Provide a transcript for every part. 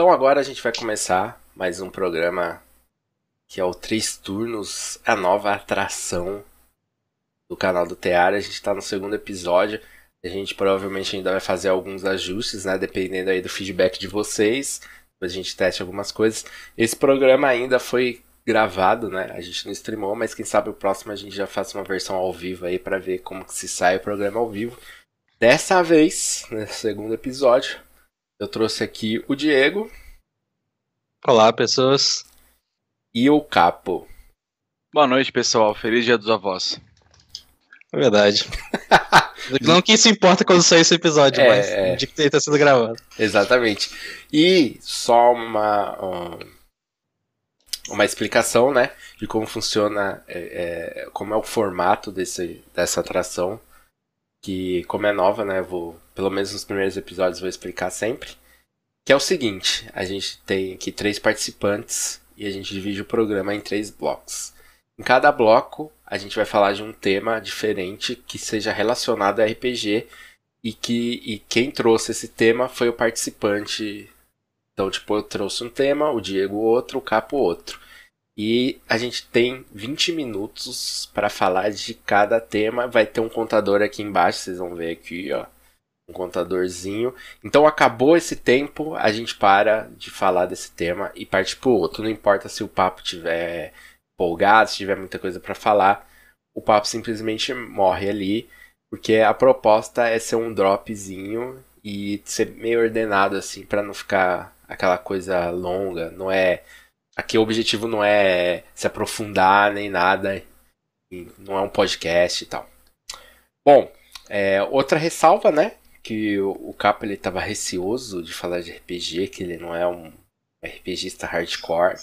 Então agora a gente vai começar mais um programa que é o Três Turnos, a nova atração do canal do Teara. A gente está no segundo episódio. A gente provavelmente ainda vai fazer alguns ajustes, né? Dependendo aí do feedback de vocês. Depois a gente teste algumas coisas. Esse programa ainda foi gravado, né? A gente não streamou, mas quem sabe o próximo a gente já faça uma versão ao vivo aí para ver como que se sai o programa ao vivo. Dessa vez, no segundo episódio, eu trouxe aqui o Diego. Olá, pessoas. E o Capo. Boa noite, pessoal. Feliz Dia dos Avós. É verdade. não que isso importa quando sair esse episódio, é, mas é. de que está sendo gravado. Exatamente. E só uma, uma explicação, né, de como funciona, é, é, como é o formato desse, dessa atração, que como é nova, né, vou, pelo menos nos primeiros episódios vou explicar sempre, que é o seguinte, a gente tem aqui três participantes e a gente divide o programa em três blocos. Em cada bloco, a gente vai falar de um tema diferente que seja relacionado a RPG e que e quem trouxe esse tema foi o participante. Então, tipo, eu trouxe um tema, o Diego outro, o Capo outro. E a gente tem 20 minutos para falar de cada tema. Vai ter um contador aqui embaixo, vocês vão ver aqui, ó. Um contadorzinho. Então acabou esse tempo, a gente para de falar desse tema e parte pro outro. Não importa se o papo tiver empolgado, se tiver muita coisa para falar, o papo simplesmente morre ali, porque a proposta é ser um dropzinho e ser meio ordenado assim para não ficar aquela coisa longa, não é aqui o objetivo não é se aprofundar nem nada, não é um podcast e tal. Bom, é, outra ressalva, né, que o, o Capo ele tava receoso de falar de RPG, que ele não é um RPGista hardcore.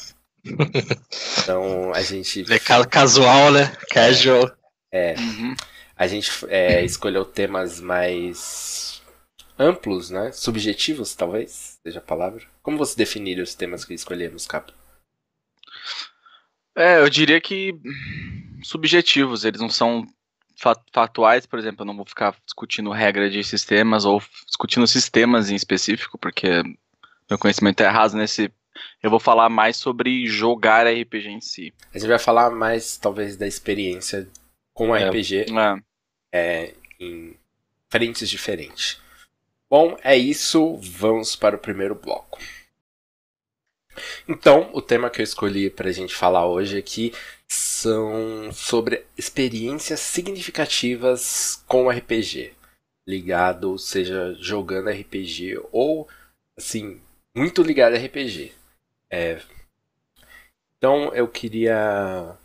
Então a gente. É casual, né? Casual. É. Uhum. A gente é, escolheu temas mais amplos, né? Subjetivos, talvez seja a palavra. Como você definiria os temas que escolhemos, Capa? É, eu diria que subjetivos, eles não são fatuais, por exemplo, eu não vou ficar discutindo regra de sistemas ou discutindo sistemas em específico, porque meu conhecimento é raso nesse eu vou falar mais sobre jogar RPG em si. A gente vai falar mais, talvez, da experiência com é. RPG é. É, em frentes diferentes. Bom, é isso. Vamos para o primeiro bloco. Então, o tema que eu escolhi para a gente falar hoje aqui são sobre experiências significativas com RPG. Ligado, seja jogando RPG ou, assim, muito ligado a RPG. É. Então eu queria.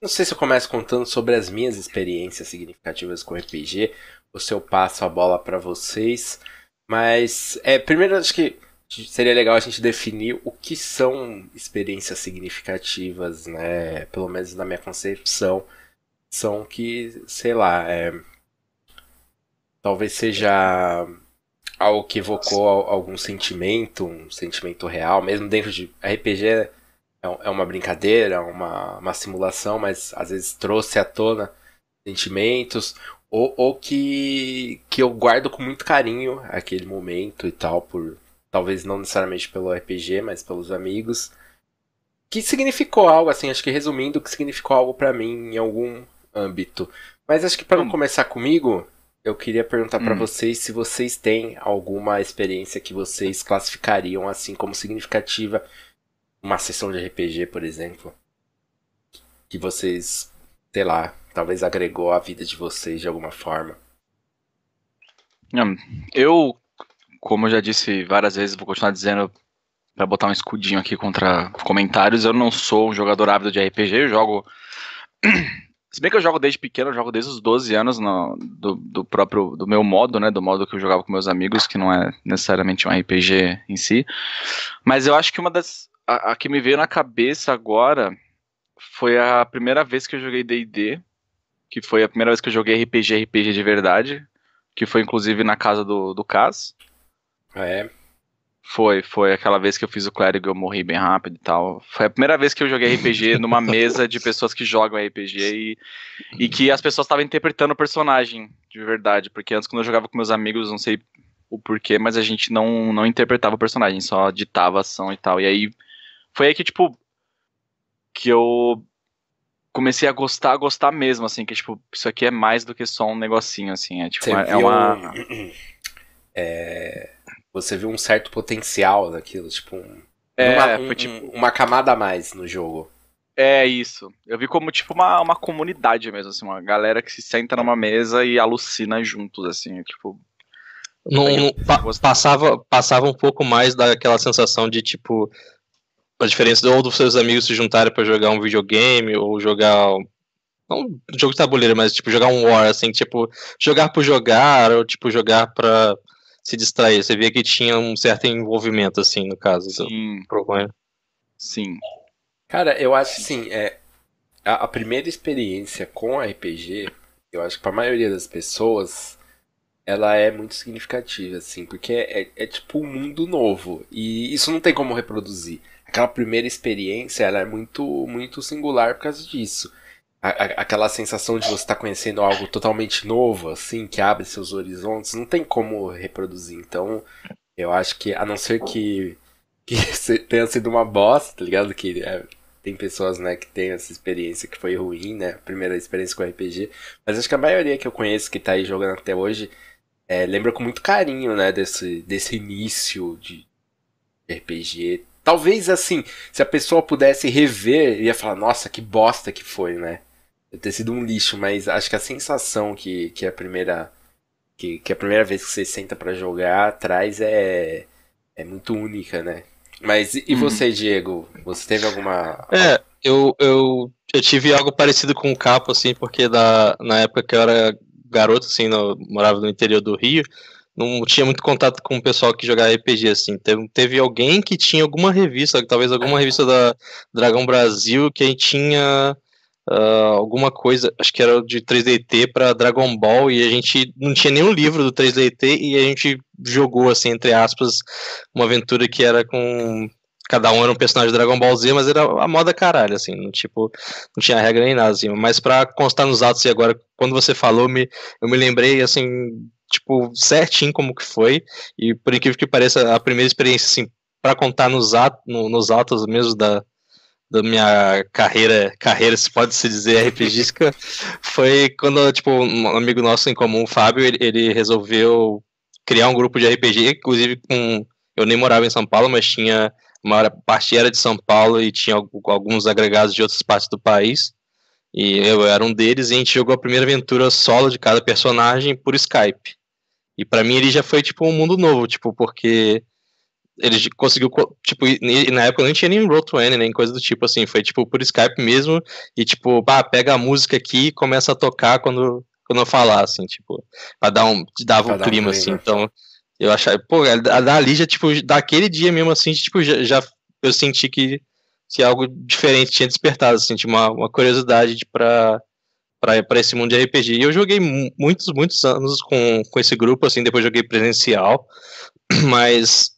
Não sei se eu começo contando sobre as minhas experiências significativas com RPG, ou se eu passo a bola para vocês. Mas, é, primeiro acho que seria legal a gente definir o que são experiências significativas, né? Pelo menos na minha concepção. São que, sei lá, é, talvez seja algo que evocou algum sentimento, um sentimento real, mesmo dentro de RPG é, é uma brincadeira, uma, uma simulação, mas às vezes trouxe à tona sentimentos, ou, ou que, que eu guardo com muito carinho aquele momento e tal, por talvez não necessariamente pelo RPG, mas pelos amigos, que significou algo, assim, acho que resumindo, que significou algo para mim em algum âmbito. Mas acho que para não hum. começar comigo, eu queria perguntar hum. para vocês se vocês têm alguma experiência que vocês classificariam assim como significativa, uma sessão de RPG, por exemplo, que vocês, sei lá, talvez agregou à vida de vocês de alguma forma. Hum, eu, como eu já disse várias vezes, vou continuar dizendo para botar um escudinho aqui contra comentários, eu não sou um jogador ávido de RPG, eu jogo se bem que eu jogo desde pequeno, eu jogo desde os 12 anos no, do, do, próprio do meu modo, né? Do modo que eu jogava com meus amigos, que não é necessariamente um RPG em si. Mas eu acho que uma das. A, a que me veio na cabeça agora foi a primeira vez que eu joguei DD. Que foi a primeira vez que eu joguei RPG, RPG de verdade. Que foi inclusive na casa do, do Cas. Ah, é. Foi, foi aquela vez que eu fiz o clérigo e eu morri bem rápido e tal. Foi a primeira vez que eu joguei RPG numa mesa de pessoas que jogam RPG e, e que as pessoas estavam interpretando o personagem de verdade. Porque antes, quando eu jogava com meus amigos, não sei o porquê, mas a gente não, não interpretava o personagem, só ditava ação e tal. E aí foi aí que, tipo, que eu comecei a gostar, a gostar mesmo, assim, que, tipo, isso aqui é mais do que só um negocinho, assim, é tipo, é, é uma... É, você viu um certo potencial daquilo, tipo, um, é, uma, um, tipo... uma camada a mais no jogo. É isso. Eu vi como tipo uma, uma comunidade mesmo, assim, uma galera que se senta numa mesa e alucina juntos, assim, tipo. Não, não pa passava, passava um pouco mais daquela sensação de tipo a diferença de ou dos seus amigos se juntarem para jogar um videogame ou jogar não um jogo de tabuleiro, mas tipo jogar um war assim, tipo jogar por jogar ou tipo jogar para se distrair. Você via que tinha um certo envolvimento assim no caso. Sim. Do Sim. Cara, eu acho assim, é, a, a primeira experiência com RPG, eu acho que para a maioria das pessoas, ela é muito significativa, assim, porque é, é, é, tipo um mundo novo e isso não tem como reproduzir. Aquela primeira experiência, ela é muito, muito singular por causa disso. A, a, aquela sensação de você estar tá conhecendo algo totalmente novo, assim, que abre seus horizontes, não tem como reproduzir. Então, eu acho que, a não ser que, que tenha sido uma bosta, tá ligado? Que é, tem pessoas, né, que tem essa experiência que foi ruim, né? A primeira experiência com RPG. Mas acho que a maioria que eu conheço que tá aí jogando até hoje é, lembra com muito carinho, né, desse, desse início de RPG. Talvez assim, se a pessoa pudesse rever, ia falar, nossa, que bosta que foi, né? Ter sido um lixo, mas acho que a sensação que, que a primeira. Que, que a primeira vez que você senta para jogar traz é, é muito única, né? Mas e uhum. você, Diego? Você teve alguma. É, eu, eu, eu tive algo parecido com o Capo, assim, porque da, na época que eu era garoto, assim, no, morava no interior do Rio, não tinha muito contato com o pessoal que jogava RPG, assim. Teve, teve alguém que tinha alguma revista, talvez alguma revista da Dragão Brasil, que tinha uh, alguma coisa, acho que era de 3DT para Dragon Ball, e a gente não tinha nenhum livro do 3DT, e a gente jogou, assim, entre aspas, uma aventura que era com. Cada um era um personagem de Dragon Ball Z, mas era a moda caralho, assim, não, tipo, não tinha regra nem nada, assim. Mas pra constar nos atos, e agora, quando você falou, me, eu me lembrei, assim, tipo, certinho como que foi, e por incrível que pareça, a primeira experiência, assim, para contar nos, atos, no, nos atos mesmo da, da minha carreira, carreira se pode se dizer RPGística, foi quando, tipo, um amigo nosso em comum, o Fábio, ele, ele, resolveu criar um grupo de RPG, inclusive com, eu nem morava em São Paulo, mas tinha, uma parte era de São Paulo e tinha alguns agregados de outras partes do país, e eu era um deles, e a gente jogou a primeira aventura solo de cada personagem por Skype. E para mim ele já foi, tipo, um mundo novo, tipo, porque ele conseguiu, tipo, e na época não tinha nem Roll20, nem coisa do tipo, assim, foi, tipo, por Skype mesmo, e, tipo, pá, pega a música aqui e começa a tocar quando, quando eu falar, assim, tipo, pra dar um, dava um clima, um assim, então, eu achava, pô, dali já, tipo, daquele dia mesmo, assim, tipo, já, já eu senti que, se algo diferente tinha despertado, assim, tinha uma, uma curiosidade de, pra, pra, pra esse mundo de RPG, e eu joguei muitos, muitos anos com, com esse grupo, assim, depois joguei presencial, mas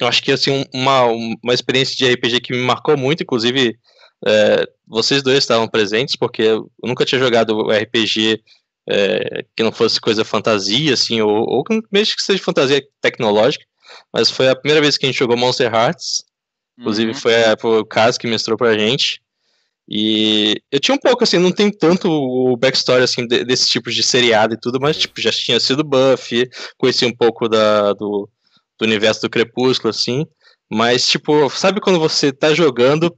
eu acho que assim uma, uma experiência de RPG que me marcou muito, inclusive é, vocês dois estavam presentes porque eu nunca tinha jogado RPG é, que não fosse coisa fantasia assim ou, ou mesmo que seja fantasia tecnológica, mas foi a primeira vez que a gente jogou Monster Hearts. Inclusive uhum. foi, a, foi o caso que mestrou pra gente. E eu tinha um pouco, assim, não tem tanto o backstory, assim, de, desse tipo de seriado e tudo, mas, tipo, já tinha sido Buffy, conheci um pouco da, do, do universo do Crepúsculo, assim. Mas, tipo, sabe quando você tá jogando,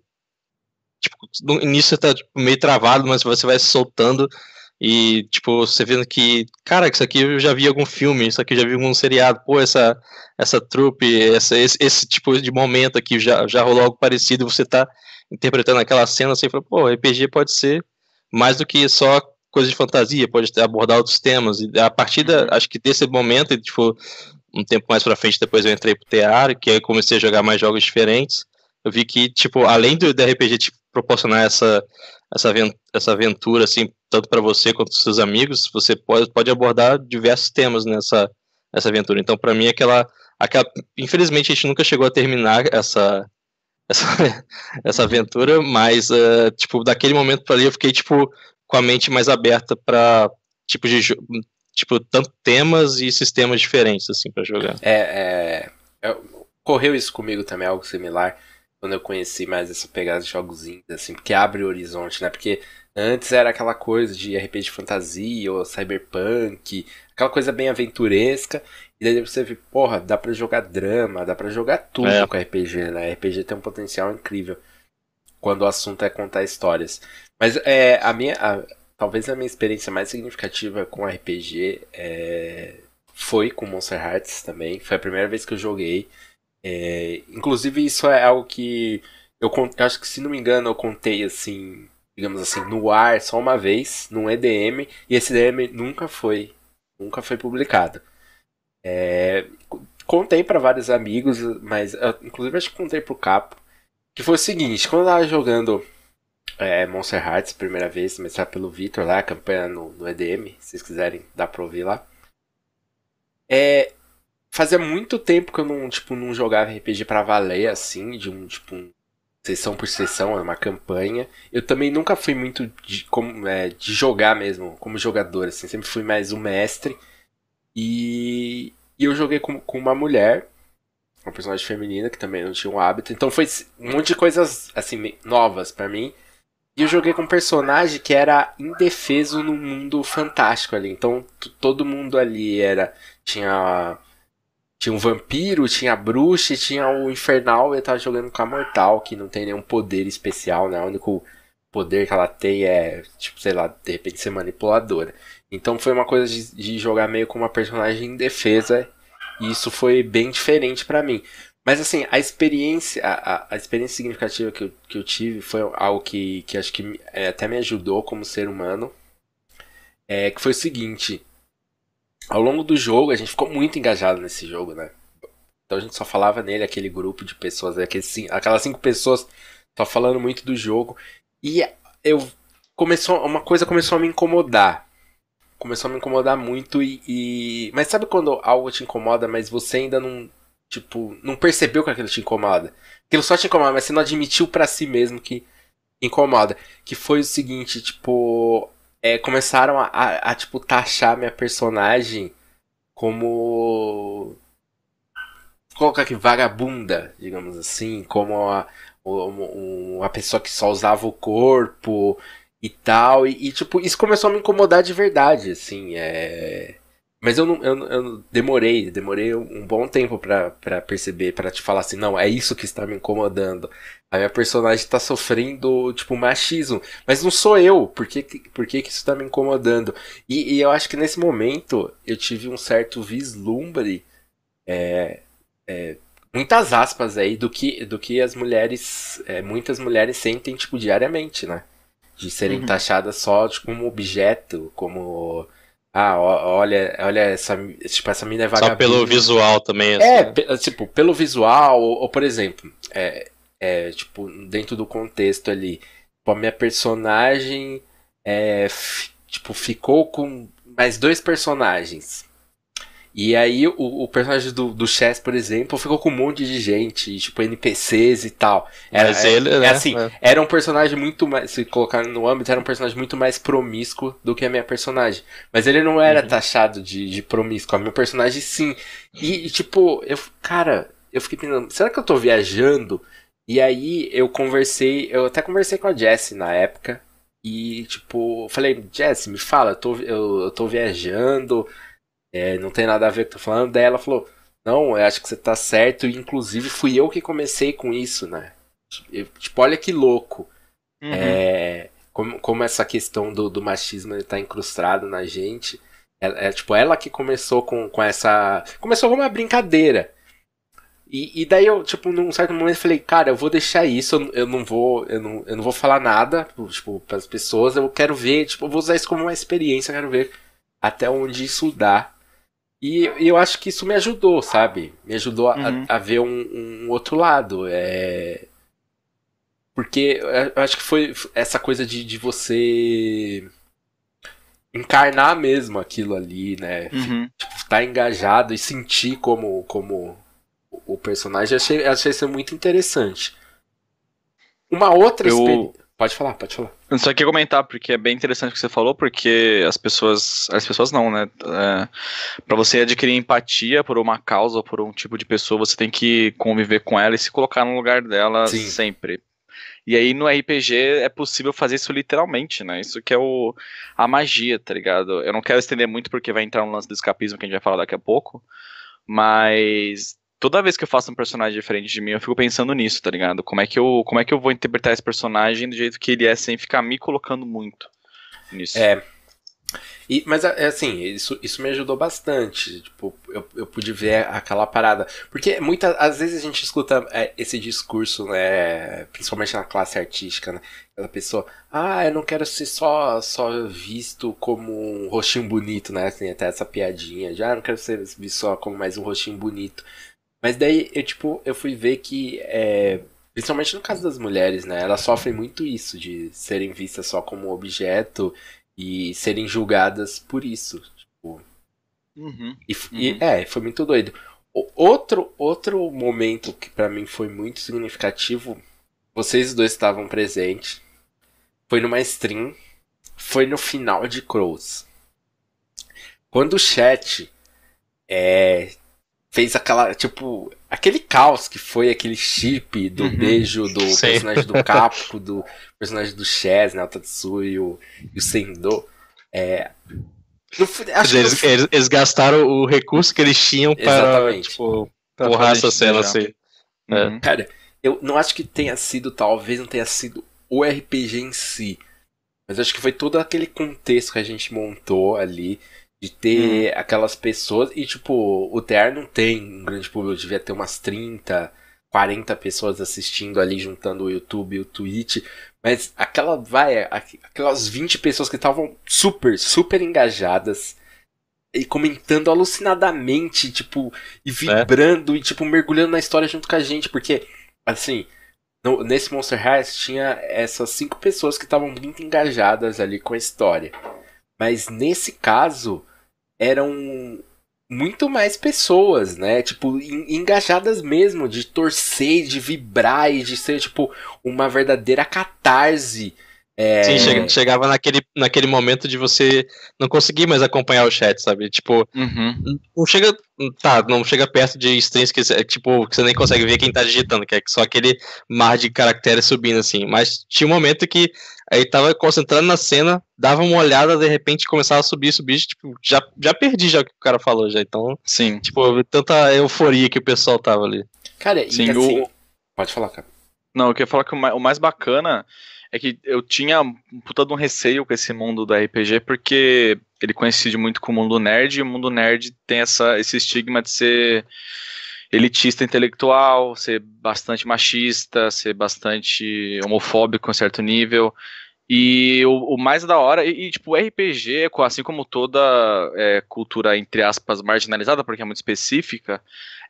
tipo, no início você tá tipo, meio travado, mas você vai se soltando e, tipo, você vendo que, cara, isso aqui eu já vi algum filme, isso aqui eu já vi algum seriado, pô, essa, essa trupe, essa, esse, esse tipo de momento aqui já, já rolou algo parecido, você tá interpretando aquela cena, assim, fala, pô, RPG pode ser mais do que só coisa de fantasia, pode abordar outros temas, e a partir da, uhum. acho que desse momento, tipo, um tempo mais pra frente, depois eu entrei pro Tear, que aí comecei a jogar mais jogos diferentes. Eu vi que, tipo, além do, do RPG te proporcionar essa, essa, essa aventura, assim, tanto para você quanto seus amigos, você pode, pode abordar diversos temas nessa, nessa aventura. Então, para mim, aquela, aquela. Infelizmente, a gente nunca chegou a terminar essa, essa, essa aventura, mas, uh, tipo, daquele momento para ali eu fiquei, tipo, com a mente mais aberta para tipo de tipo, tanto temas e sistemas diferentes, assim, para jogar. É, é, é, Correu isso comigo também, algo similar, quando eu conheci mais essa pegada de jogos indies, assim, porque abre o horizonte, né? Porque antes era aquela coisa de RPG de fantasia ou cyberpunk, aquela coisa bem aventuresca, e daí você vê, porra, dá pra jogar drama, dá pra jogar tudo é. com RPG, né? RPG tem um potencial incrível quando o assunto é contar histórias. Mas é, a minha. A, talvez a minha experiência mais significativa com RPG é, foi com Monster Hearts também. Foi a primeira vez que eu joguei. É, inclusive, isso é algo que eu, eu acho que, se não me engano, eu contei assim, digamos assim, no ar só uma vez, num EDM, e esse EDM nunca foi, nunca foi publicado. É, contei para vários amigos, mas eu, inclusive acho que contei pro Capo, que foi o seguinte, quando eu tava jogando é, Monster Hearts, primeira vez, começar pelo Victor lá, a campanha no, no EDM, se vocês quiserem, dá pra ouvir lá. É, fazia muito tempo que eu não, tipo, não jogava RPG pra valer, assim, de um, tipo, um, sessão por sessão, é uma campanha. Eu também nunca fui muito de, como, é, de jogar mesmo, como jogador, assim, sempre fui mais um mestre. E, e eu joguei com, com uma mulher, uma personagem feminina, que também não tinha um hábito. Então foi um monte de coisas, assim, novas para mim. E eu joguei com um personagem que era indefeso no mundo fantástico ali. Então todo mundo ali era. Tinha. Tinha um vampiro, tinha a bruxa, tinha o infernal. Eu tava jogando com a mortal, que não tem nenhum poder especial, né? O único poder que ela tem é, tipo, sei lá, de repente ser manipuladora. Então foi uma coisa de, de jogar meio com uma personagem indefesa. E isso foi bem diferente para mim. Mas assim, a experiência, a, a experiência significativa que eu, que eu tive foi algo que, que acho que é, até me ajudou como ser humano. É, que foi o seguinte. Ao longo do jogo, a gente ficou muito engajado nesse jogo, né? Então a gente só falava nele, aquele grupo de pessoas, aqueles, aquelas cinco pessoas só falando muito do jogo. E eu começou uma coisa começou a me incomodar. Começou a me incomodar muito e, e... mas sabe quando algo te incomoda, mas você ainda não tipo, não percebeu que aquilo te incomoda. Aquilo só te incomoda, mas você não admitiu para si mesmo que incomoda. Que foi o seguinte, tipo, é, começaram a, a, a, tipo, taxar minha personagem como. Colocar aqui, vagabunda, digamos assim, como a, uma pessoa que só usava o corpo e tal. E, e, tipo, isso começou a me incomodar de verdade, assim. É mas eu não, eu, eu demorei, demorei um bom tempo para perceber, para te falar assim, não, é isso que está me incomodando. A minha personagem está sofrendo, tipo, machismo. Mas não sou eu, por que, por que, que isso está me incomodando? E, e, eu acho que nesse momento eu tive um certo vislumbre, é, é, muitas aspas aí, do que, do que as mulheres, é, muitas mulheres sentem, tipo, diariamente, né? De serem uhum. taxadas só tipo, como objeto, como ah, olha, olha essa, tipo, essa mina é vagabunda. Só pelo visual também, assim. É, tipo, pelo visual, ou, ou, por exemplo, é, é, tipo, dentro do contexto ali, tipo, a minha personagem, é, tipo, ficou com mais dois personagens. E aí o, o personagem do, do Chess, por exemplo, ficou com um monte de gente, tipo NPCs e tal. Era, Mas ele, é, né? assim, é. era um personagem muito mais, se colocar no âmbito, era um personagem muito mais promíscuo do que a minha personagem. Mas ele não era uhum. taxado de, de promíscuo, a minha personagem sim. E, e, tipo, eu, cara, eu fiquei pensando, será que eu tô viajando? E aí eu conversei, eu até conversei com a Jessie na época. E, tipo, falei, Jessie, me fala, eu tô, eu, eu tô viajando é, não tem nada a ver com o que eu tô falando. Daí ela falou, não, eu acho que você tá certo, e inclusive fui eu que comecei com isso, né? tipo, olha que louco. Uhum. É, como, como essa questão do, do machismo está incrustado na gente. É, é, tipo, ela que começou com, com essa. Começou com uma brincadeira. E, e daí eu, tipo, num certo momento falei, cara, eu vou deixar isso, eu, eu não vou. Eu não, eu não vou falar nada, tipo, para as pessoas, eu quero ver, tipo, eu vou usar isso como uma experiência, eu quero ver até onde isso dá. E, eu acho que isso me ajudou, sabe? Me ajudou a, uhum. a, ver um, um, outro lado. É... Porque eu acho que foi essa coisa de, de você encarnar mesmo aquilo ali, né? Uhum. Tipo, estar tá engajado e sentir como, como o personagem. Achei, achei isso muito interessante. Uma outra eu... experiência. Pode falar, pode falar. Só queria comentar, porque é bem interessante o que você falou, porque as pessoas. As pessoas não, né? É, para você adquirir empatia por uma causa ou por um tipo de pessoa, você tem que conviver com ela e se colocar no lugar dela Sim. sempre. E aí no RPG é possível fazer isso literalmente, né? Isso que é o, a magia, tá ligado? Eu não quero estender muito porque vai entrar um lance do escapismo que a gente vai falar daqui a pouco. Mas toda vez que eu faço um personagem diferente de mim, eu fico pensando nisso, tá ligado? Como é que eu, como é que eu vou interpretar esse personagem do jeito que ele é sem ficar me colocando muito nisso. É. E, mas é assim, isso, isso me ajudou bastante. Tipo, eu, eu pude ver aquela parada. Porque muitas às vezes a gente escuta é, esse discurso, né? Principalmente na classe artística, né? Aquela pessoa, ah, eu não quero ser só, só visto como um rostinho bonito, né? Tem até essa piadinha. Já ah, não quero ser visto só como mais um rostinho bonito. Mas daí eu, tipo, eu fui ver que, é, principalmente no caso das mulheres, né? Elas sofrem muito isso, de serem vistas só como objeto e serem julgadas por isso. Tipo. Uhum, e, uhum. e, é, foi muito doido. O, outro, outro momento que para mim foi muito significativo, vocês dois estavam presentes. Foi numa stream. Foi no final de Crows. Quando o chat é, fez aquela, tipo, aquele caos que foi aquele chip do uhum. beijo do Sim. personagem do Capo, do personagem do Chaz, né, o Tatsu e o, e o Sendo. É, no, acho eles, que... eles, eles, gastaram o recurso que eles tinham para, tipo, porrar essa cena assim. É. Uhum. Cara, eu não acho que tenha sido, talvez não tenha sido o RPG em si. Mas acho que foi todo aquele contexto que a gente montou ali de ter hum. aquelas pessoas. E, tipo, o TR não tem um grande público, devia ter umas 30, 40 pessoas assistindo ali, juntando o YouTube e o Twitch. Mas aquela, vai, aquelas 20 pessoas que estavam super, super engajadas e comentando alucinadamente, tipo, e é. vibrando é. e, tipo, mergulhando na história junto com a gente, porque, assim, no, nesse Monster High tinha essas cinco pessoas que estavam muito engajadas ali com a história. Mas nesse caso, eram muito mais pessoas, né? Tipo, engajadas mesmo, de torcer, de vibrar e de ser, tipo, uma verdadeira catarse. É... Sim, chegava naquele, naquele momento de você não conseguir mais acompanhar o chat, sabe? Tipo, uhum. não chega. Tá, não chega perto de strings que, tipo, que você nem consegue ver quem tá digitando, que é só aquele mar de caracteres subindo, assim. Mas tinha um momento que Aí tava concentrado na cena, dava uma olhada, de repente começava a subir, subir, tipo, já, já perdi já o que o cara falou já. Então, sim. Tipo, tanta euforia que o pessoal tava ali. Cara, sim, assim, o... pode falar, cara. Não, eu queria falar que o mais bacana é que eu tinha um puta de um receio com esse mundo do RPG, porque ele coincide muito com o mundo nerd, e o mundo nerd tem essa, esse estigma de ser elitista intelectual, ser bastante machista, ser bastante homofóbico em certo nível. E o, o, mais da hora, e, e, tipo, RPG, assim como toda é, cultura, entre aspas, marginalizada, porque é muito específica,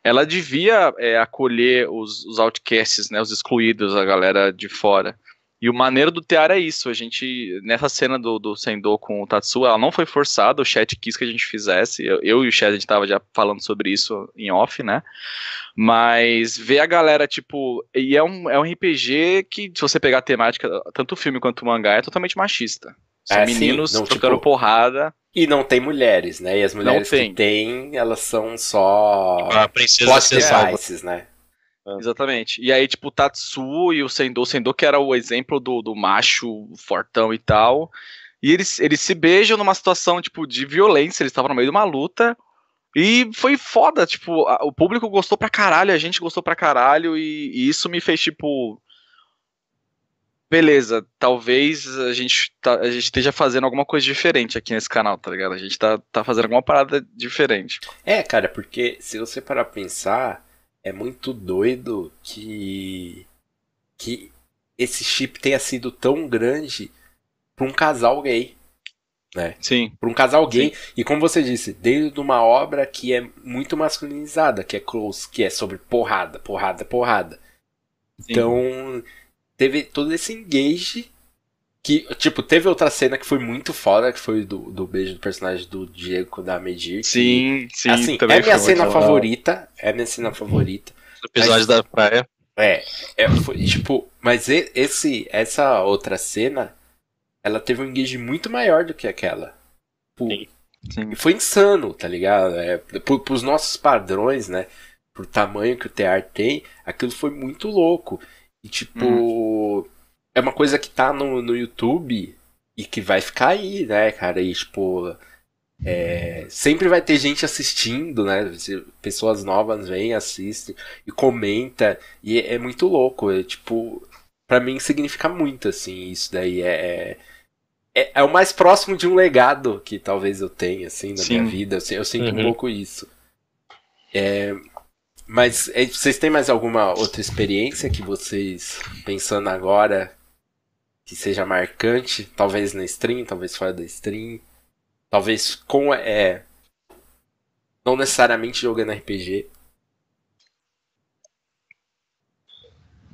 ela devia é, acolher os, os outcasts, né, os excluídos, a galera de fora. E o maneiro do tear é isso. A gente, nessa cena do, do Sendo com o Tatsu, ela não foi forçada, o chat quis que a gente fizesse. Eu, eu e o chat, a gente tava já falando sobre isso em off, né? Mas ver a galera, tipo. E é um, é um RPG que, se você pegar a temática, tanto o filme quanto o mangá, é totalmente machista. São é, meninos sim, não, trocando tipo, porrada. E não tem mulheres, né? E as mulheres tem. que tem, elas são só. A princesa devices, né? É. Exatamente. E aí, tipo, o Tatsu e o Sendo, o Sendo que era o exemplo do, do macho fortão e tal. E eles, eles se beijam numa situação, tipo, de violência. Eles estavam no meio de uma luta. E foi foda, tipo, a, o público gostou pra caralho, a gente gostou pra caralho. E, e isso me fez, tipo. Beleza, talvez a gente, tá, a gente esteja fazendo alguma coisa diferente aqui nesse canal, tá ligado? A gente tá, tá fazendo alguma parada diferente. É, cara, porque se você parar pra pensar é muito doido que que esse chip tenha sido tão grande para um casal gay. Né? Sim. Para um casal gay. Sim. E como você disse, dentro de uma obra que é muito masculinizada, que é close, que é sobre porrada, porrada, porrada. Sim. Então, teve todo esse engage que, tipo, teve outra cena que foi muito foda, que foi do, do beijo do personagem do Diego da Medir. Sim, sim. Assim, é minha cena favorita. É minha cena favorita. O episódio mas, da praia. É, é foi, tipo, mas esse, essa outra cena ela teve um engage muito maior do que aquela. Sim. E foi insano, tá ligado? É, por, pros nossos padrões, né? Pro tamanho que o TR tem, aquilo foi muito louco. E tipo, uhum. É uma coisa que tá no, no YouTube e que vai ficar aí, né, cara? E tipo, é, sempre vai ter gente assistindo, né? Pessoas novas vêm, assistem e comenta. E é, é muito louco. É, tipo, para mim significa muito, assim, isso daí. É, é, é, o mais próximo de um legado que talvez eu tenha, assim, na Sim. minha vida. Eu, eu sinto uhum. um pouco isso. É, mas é, vocês têm mais alguma outra experiência que vocês, pensando agora, que seja marcante? Talvez na stream, talvez fora da stream? Talvez com. É, não necessariamente jogando RPG.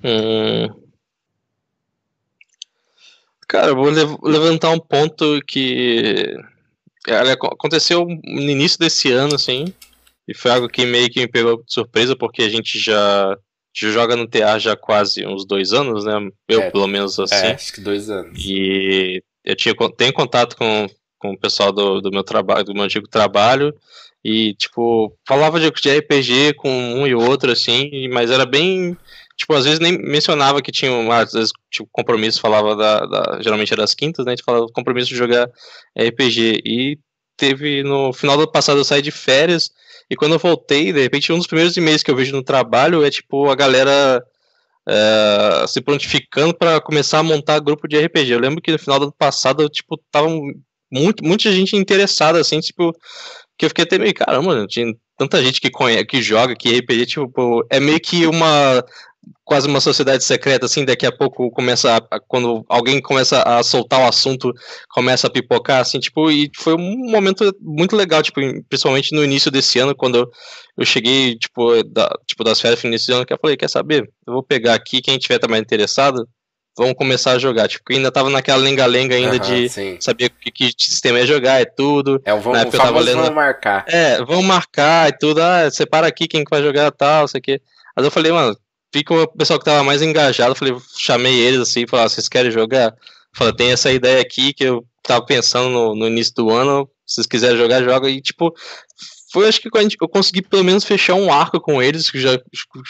Hum. Cara, eu vou levantar um ponto que aconteceu no início desse ano, assim, e foi algo que meio que me pegou de surpresa, porque a gente já, já joga no TA já quase uns dois anos, né? Eu, é, pelo menos, assim. É, acho que dois anos. E eu tinha, tenho contato com, com o pessoal do, do meu trabalho, do meu antigo trabalho, e, tipo, falava de, de RPG com um e outro, assim, mas era bem tipo, às vezes nem mencionava que tinha, às vezes, tipo, compromisso, falava da, da geralmente era das quintas, né, a gente falava compromisso de jogar RPG, e teve, no final do passado eu saí de férias, e quando eu voltei, de repente, um dos primeiros e-mails que eu vejo no trabalho é, tipo, a galera é, se prontificando para começar a montar grupo de RPG. Eu lembro que no final do ano passado, tipo, tava muito, muita gente interessada, assim, tipo, que eu fiquei até meio, caramba, tinha tanta gente que conhece, que joga, que RPG, tipo, é meio que uma quase uma sociedade secreta, assim, daqui a pouco começa a, quando alguém começa a soltar o assunto, começa a pipocar, assim, tipo, e foi um momento muito legal, tipo, principalmente no início desse ano, quando eu, eu cheguei, tipo, da, tipo, das férias no início do ano, que eu falei, quer saber, eu vou pegar aqui, quem tiver também interessado, vamos começar a jogar, tipo, ainda tava naquela lenga-lenga ainda uhum, de sim. saber que, que sistema é jogar, é tudo. É o vamos, o tava lendo, vamos marcar. É, vamos marcar e tudo, ah, separa aqui quem que vai jogar tal, sei que. Mas eu falei, mano, fica o pessoal que tava mais engajado, falei, chamei eles assim, falei, ah, vocês querem jogar? Falei, tem essa ideia aqui que eu tava pensando no, no início do ano, se vocês quiserem jogar, joga. E tipo, foi acho que eu consegui pelo menos fechar um arco com eles, que já,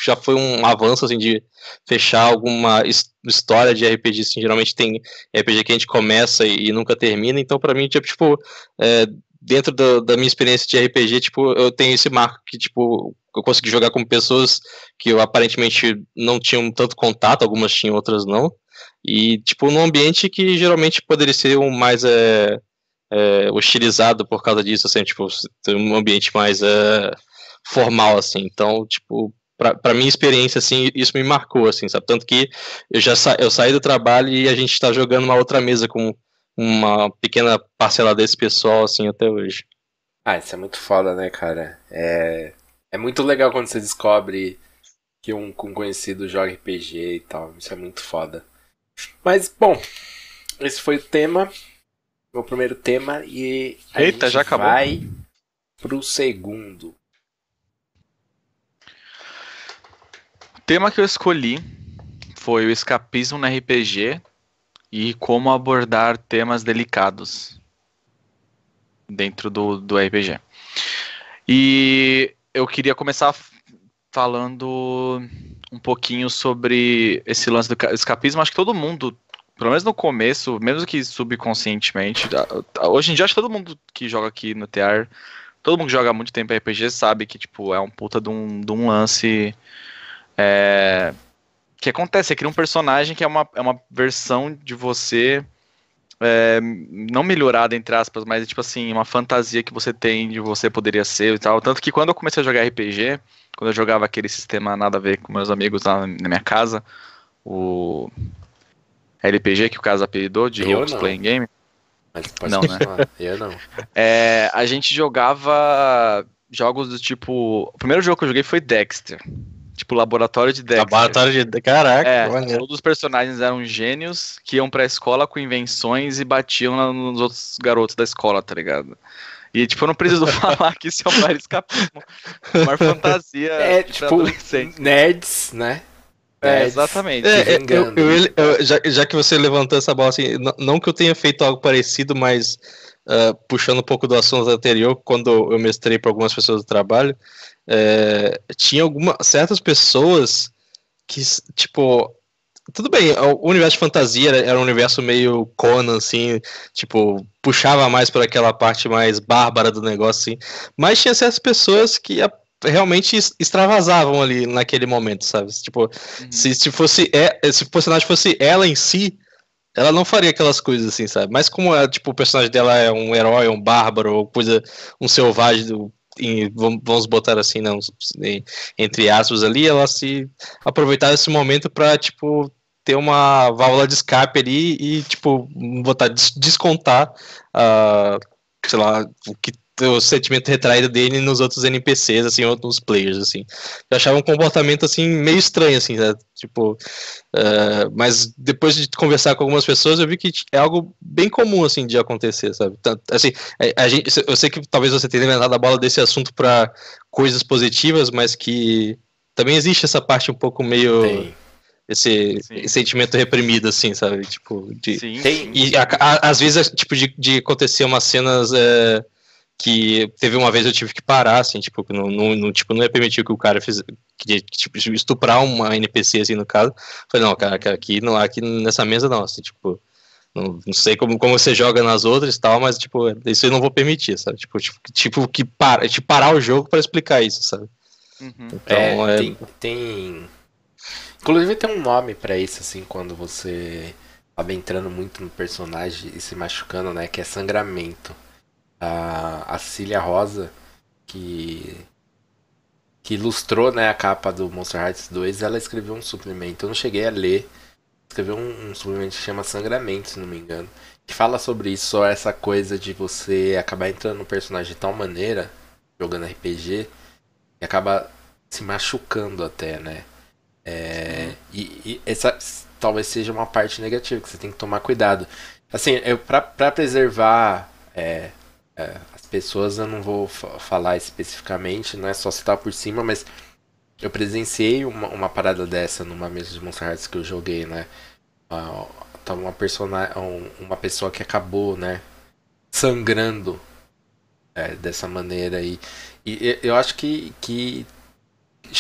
já foi um avanço assim de fechar alguma história de RPG, assim, geralmente tem RPG que a gente começa e, e nunca termina, então para mim, tipo, tipo é, dentro do, da minha experiência de RPG, tipo, eu tenho esse marco que, tipo, eu consegui jogar com pessoas que eu aparentemente não tinham tanto contato, algumas tinham, outras não. E, tipo, num ambiente que geralmente poderia ser um mais é, é, hostilizado por causa disso, assim, tipo, um ambiente mais é, formal, assim. Então, tipo, pra, pra minha experiência, assim, isso me marcou, assim, sabe? Tanto que eu já sa eu saí do trabalho e a gente está jogando uma outra mesa com uma pequena parcela desse pessoal, assim, até hoje. Ah, isso é muito foda, né, cara? É, é muito legal quando você descobre que um, um conhecido joga RPG e tal. Isso é muito foda. Mas, bom, esse foi o tema. Meu primeiro tema. E a Eita, gente já acabou. vai pro segundo. O tema que eu escolhi foi o escapismo no RPG e como abordar temas delicados dentro do, do RPG. E eu queria começar falando um pouquinho sobre esse lance do escapismo. Acho que todo mundo, pelo menos no começo, mesmo que subconscientemente, hoje em dia acho que todo mundo que joga aqui no TR, todo mundo que joga muito tempo RPG sabe que tipo é um puta de um, de um lance é, que acontece, você cria um personagem que é uma, é uma versão de você é, não melhorada, entre aspas, mas tipo assim, uma fantasia que você tem de você poderia ser e tal. Tanto que quando eu comecei a jogar RPG, quando eu jogava aquele sistema nada a ver com meus amigos lá na minha casa, o LPG que o caso apelidou de Roles Playing Game. não, né? Eu não. É, a gente jogava jogos do tipo. O primeiro jogo que eu joguei foi Dexter. Tipo, laboratório de Dexter. Laboratório de. Caraca, é, todos os personagens eram gênios que iam pra escola com invenções e batiam nos outros garotos da escola, tá ligado? E, tipo, eu não preciso falar que isso é um mero escapismo. Uma fantasia é, tipo, nerds, né? É, exatamente. É, é eu, eu, eu, já, já, que você levantou essa bola assim, não, não que eu tenha feito algo parecido, mas uh, puxando um pouco do assunto anterior, quando eu mestrei para algumas pessoas do trabalho, é, tinha algumas certas pessoas que, tipo, tudo bem, o universo de fantasia era, era, um universo meio Conan, assim, tipo, puxava mais para aquela parte mais bárbara do negócio, assim, mas tinha certas pessoas que a, realmente extravasavam ali naquele momento, sabe? Tipo, uhum. se, se fosse é, se o personagem fosse ela em si, ela não faria aquelas coisas assim, sabe? Mas como é, tipo, o personagem dela é um herói, um bárbaro, ou coisa, um selvagem, do, em, vamos botar assim, não, entre aspas ali, ela se aproveitava esse momento para tipo ter uma válvula de escape ali e tipo botar descontar, uh, sei lá, o que o sentimento retraído dele nos outros NPCs, assim, outros players, assim. Eu achava um comportamento, assim, meio estranho, assim, né? tipo... Uh, mas depois de conversar com algumas pessoas, eu vi que é algo bem comum, assim, de acontecer, sabe? Assim, a, a gente, eu sei que talvez você tenha levantado a bola desse assunto para coisas positivas, mas que também existe essa parte um pouco meio... esse sentimento reprimido, assim, sabe? Tipo, de. Sim, sim. E a, a, às vezes, tipo, de, de acontecer umas cenas é, que teve uma vez eu tive que parar, assim, tipo, não, não, tipo, não ia permitir que o cara fizesse, que, tipo, estuprar uma NPC, assim, no caso. Falei, não, cara, aqui, não, aqui nessa mesa não, assim, tipo, não, não sei como, como você joga nas outras e tal, mas, tipo, isso eu não vou permitir, sabe? Tipo, tipo, tipo que para, tipo, parar o jogo para explicar isso, sabe? Uhum. Então, é, é... Tem, tem, Inclusive tem um nome para isso, assim, quando você acaba entrando muito no personagem e se machucando, né? Que é sangramento a, a Cília Rosa, que que ilustrou né, a capa do Monster Hearts 2, ela escreveu um suplemento. Eu não cheguei a ler. Escreveu um, um suplemento que chama Sangramento, se não me engano. Que fala sobre isso, só essa coisa de você acabar entrando no personagem de tal maneira, jogando RPG, e acaba se machucando até, né? É, e, e, essa talvez seja uma parte negativa, que você tem que tomar cuidado. Assim, eu, pra, pra preservar é, as pessoas eu não vou falar especificamente, não é só citar por cima, mas eu presenciei uma, uma parada dessa numa mesa de Monster Hearts que eu joguei, né? Uh, uma, persona, uma pessoa que acabou, né? Sangrando é, dessa maneira aí. E, e eu acho que, que,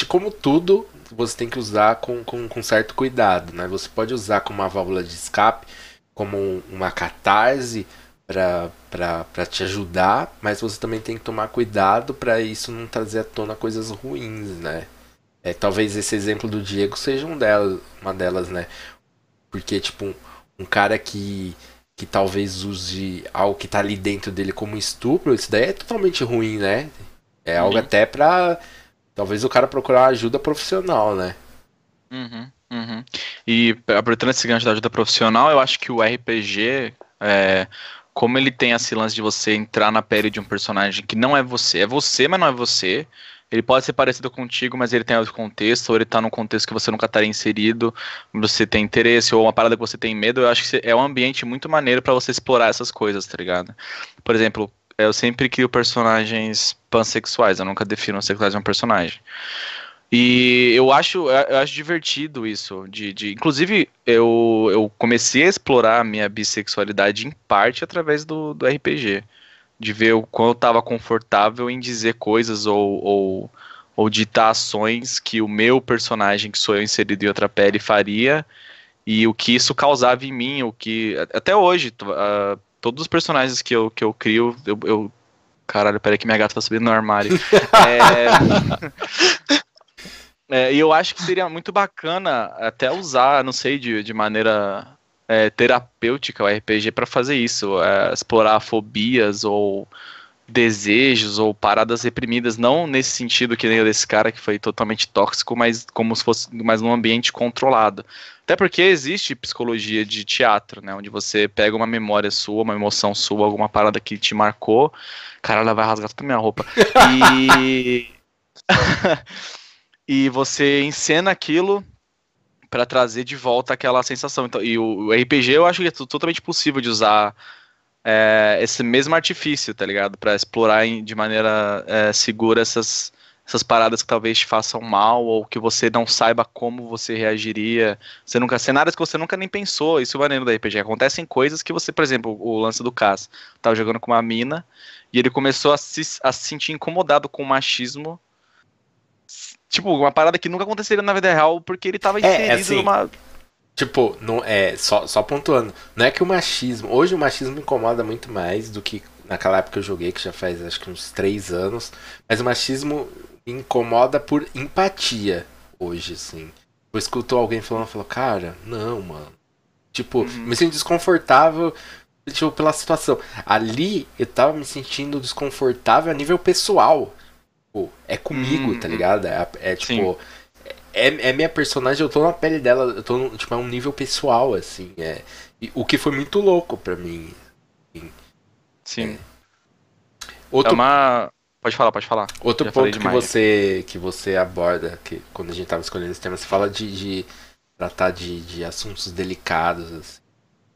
como tudo, você tem que usar com, com, com certo cuidado, né? Você pode usar como uma válvula de escape, como uma catarse, para te ajudar, mas você também tem que tomar cuidado para isso não trazer à tona coisas ruins, né? É, talvez esse exemplo do Diego seja um delas, uma delas, né? Porque, tipo, um, um cara que, que talvez use algo que tá ali dentro dele como estupro, isso daí é totalmente ruim, né? É algo uhum. até pra. Talvez o cara procurar ajuda profissional, né? Uhum, uhum. E aproveitando esse gancho da ajuda profissional, eu acho que o RPG. É, como ele tem esse lance de você entrar na pele de um personagem que não é você, é você, mas não é você. Ele pode ser parecido contigo, mas ele tem outro contexto, ou ele tá num contexto que você nunca estaria inserido, você tem interesse, ou uma parada que você tem medo. Eu acho que é um ambiente muito maneiro para você explorar essas coisas, tá ligado? Por exemplo, eu sempre crio personagens pansexuais, eu nunca defino a sexualidade de um personagem. E eu acho, eu acho divertido isso. De, de, inclusive, eu, eu comecei a explorar a minha bissexualidade em parte através do, do RPG. De ver o quão eu estava confortável em dizer coisas ou, ou, ou ditar ações que o meu personagem, que sou eu inserido em outra pele, faria. E o que isso causava em mim, o que. Até hoje, uh, todos os personagens que eu, que eu crio, eu, eu Caralho, peraí que minha gata tá subindo no armário. é... É, e eu acho que seria muito bacana até usar, não sei, de, de maneira é, terapêutica o RPG para fazer isso, é, explorar fobias ou desejos ou paradas reprimidas, não nesse sentido que nem desse cara que foi totalmente tóxico, mas como se fosse mais num ambiente controlado. Até porque existe psicologia de teatro, né, onde você pega uma memória sua, uma emoção sua, alguma parada que te marcou, cara, ela vai rasgar toda a minha roupa. E e você encena aquilo para trazer de volta aquela sensação. Então, e o, o, RPG eu acho que é totalmente possível de usar é, esse mesmo artifício, tá ligado? Para explorar em, de maneira é, segura essas, essas paradas que talvez te façam mal ou que você não saiba como você reagiria. Você nunca cenários que você nunca nem pensou. Isso é maneiro da RPG. Acontecem coisas que você, por exemplo, o lance do Cass, tava jogando com uma mina e ele começou a se, a se sentir incomodado com o machismo. Tipo, uma parada que nunca aconteceria na vida real porque ele tava inserido é, assim, numa Tipo, não é só, só pontuando. Não é que o machismo. Hoje o machismo me incomoda muito mais do que naquela época que eu joguei, que já faz acho que uns três anos. Mas o machismo me incomoda por empatia hoje, assim. Eu escuto alguém falando, falou, cara, não, mano. Tipo, uhum. me sinto desconfortável tipo, pela situação. Ali eu tava me sentindo desconfortável a nível pessoal. Tipo, é comigo, uhum. tá ligado? É, é tipo. É, é minha personagem, eu tô na pele dela, eu tô tipo, é um nível pessoal, assim. É, o que foi muito louco pra mim. Assim, Sim. É. Outro, é uma. Pode falar, pode falar. Outro Já ponto que você, que você aborda, que quando a gente tava escolhendo esse tema, você fala de, de tratar de, de assuntos delicados. Assim.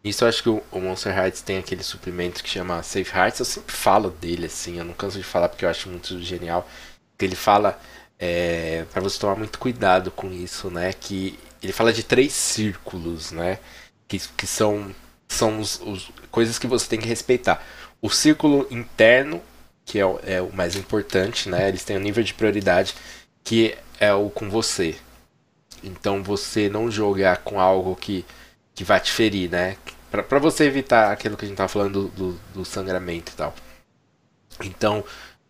Isso eu acho que o, Monster Hearts tem aquele suprimento que chama Safe Hearts. Eu sempre falo dele, assim, eu não canso de falar porque eu acho muito genial. Que ele fala é, para você tomar muito cuidado com isso, né? Que ele fala de três círculos, né? Que, que são, são os, os coisas que você tem que respeitar. O círculo interno, que é o, é o mais importante, né? Eles têm um nível de prioridade que é o com você. Então você não jogar com algo que, que vai te ferir, né? Pra, você evitar aquilo que a gente tava falando do, do, sangramento e tal. Então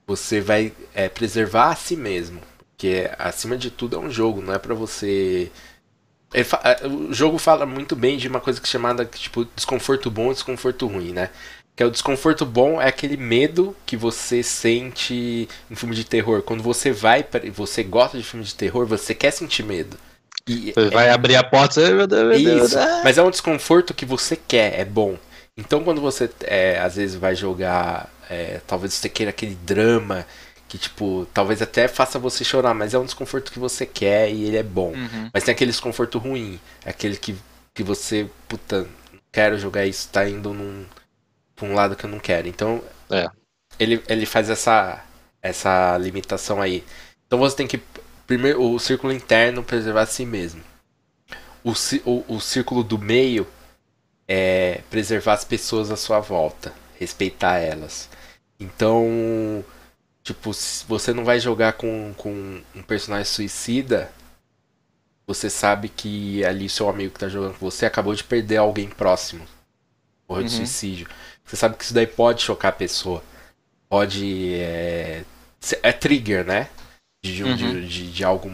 você vai é, preservar a si mesmo. Porque, acima de tudo, é um jogo, não é para você. É, o jogo fala muito bem de uma coisa que é chamada tipo desconforto bom e desconforto ruim, né? Que é o desconforto bom é aquele medo que você sente em filme de terror. Quando você vai para você gosta de filme de terror, você quer sentir medo. E é... vai abrir a porta, meu Deus, meu Deus, Isso, mas é um desconforto que você quer, é bom. Então quando você é, às vezes vai jogar, é, talvez você queira aquele drama que, tipo, talvez até faça você chorar, mas é um desconforto que você quer e ele é bom. Uhum. Mas tem aquele desconforto ruim, é aquele que, que você, puta, não quero jogar isso, tá indo num, pra um lado que eu não quero. Então, é. ele, ele faz essa, essa limitação aí. Então você tem que, primeiro, o círculo interno preservar a si mesmo. O, o, o círculo do meio é preservar as pessoas à sua volta, respeitar elas. Então, Tipo, se você não vai jogar com, com um personagem suicida, você sabe que ali seu amigo que tá jogando com você acabou de perder alguém próximo. Morreu uhum. de suicídio. Você sabe que isso daí pode chocar a pessoa. Pode. É, é trigger, né? De, uhum. de, de, de, algo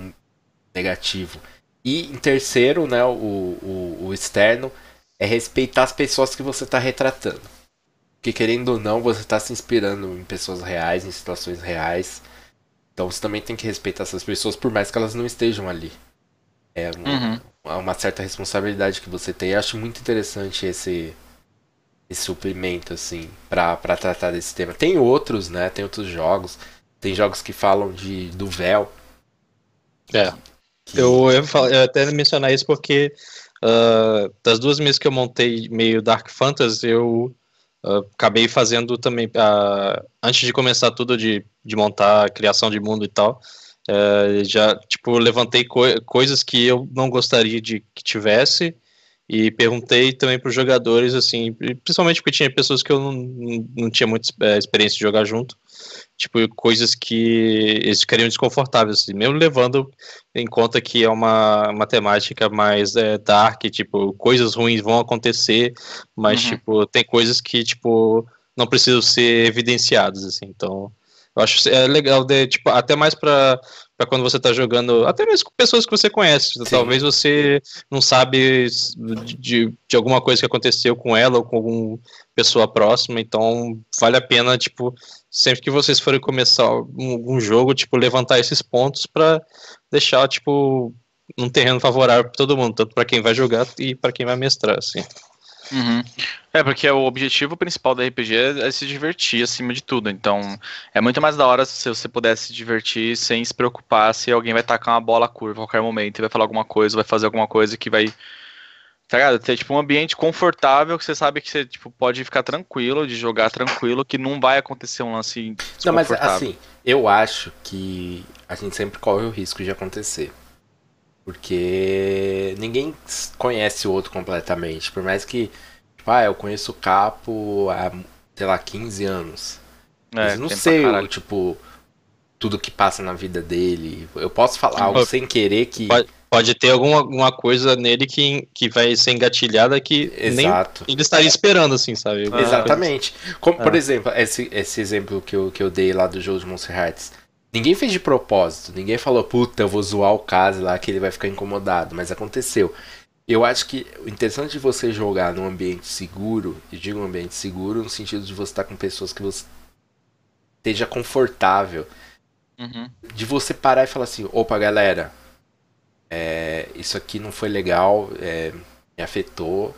negativo. E em terceiro, né, o, o, o externo, é respeitar as pessoas que você está retratando. Porque querendo ou não, você está se inspirando em pessoas reais, em situações reais. Então você também tem que respeitar essas pessoas, por mais que elas não estejam ali. É uma, uhum. uma certa responsabilidade que você tem. Eu acho muito interessante esse, esse suplemento, assim, para tratar desse tema. Tem outros, né? Tem outros jogos. Tem jogos que falam de do véu. É. Que... Eu, eu, eu até mencionar isso porque uh, das duas mesas que eu montei meio Dark Fantasy, eu Uh, acabei fazendo também, uh, antes de começar tudo de, de montar a criação de mundo e tal, uh, já, tipo, levantei co coisas que eu não gostaria de que tivesse e perguntei também para os jogadores, assim, principalmente porque tinha pessoas que eu não, não tinha muita é, experiência de jogar junto, tipo, coisas que eles ficariam desconfortáveis, assim, mesmo levando em conta que é uma, uma temática mais é, dark, tipo, coisas ruins vão acontecer, mas, uhum. tipo, tem coisas que, tipo, não precisam ser evidenciadas, assim, então... Eu acho é legal, de, tipo, até mais para quando você está jogando, até mesmo com pessoas que você conhece. Sim. Talvez você não sabe de, de alguma coisa que aconteceu com ela ou com alguma pessoa próxima, então vale a pena, tipo, sempre que vocês forem começar um, um jogo, tipo, levantar esses pontos para deixar, tipo, um terreno favorável para todo mundo, tanto para quem vai jogar e para quem vai mestrar, assim. Uhum. É, porque o objetivo principal da RPG é se divertir acima de tudo. Então, é muito mais da hora se você pudesse se divertir sem se preocupar se alguém vai tacar uma bola curva a qualquer momento e vai falar alguma coisa, vai fazer alguma coisa que vai Tá ligado? Ter tipo um ambiente confortável que você sabe que você tipo, pode ficar tranquilo, de jogar tranquilo, que não vai acontecer um lance Não, mas assim, eu acho que a gente sempre corre o risco de acontecer. Porque ninguém conhece o outro completamente. Por mais que, tipo, ah, eu conheço o Capo há, sei lá, 15 anos. É, eu não sei, tipo, tudo que passa na vida dele. Eu posso falar algo sem querer que. Pode, Pode ter alguma, alguma coisa nele que, que vai ser engatilhada que Exato. nem ele estaria esperando, assim, sabe? Ah, Exatamente. Como, Por é. exemplo, esse, esse exemplo que eu, que eu dei lá do jogo de Monster Hearts. Ninguém fez de propósito. Ninguém falou, puta, eu vou zoar o caso lá que ele vai ficar incomodado. Mas aconteceu. Eu acho que o interessante de você jogar num ambiente seguro, e digo um ambiente seguro no sentido de você estar com pessoas que você esteja confortável. Uhum. De você parar e falar assim, opa galera, é, isso aqui não foi legal, é, me afetou,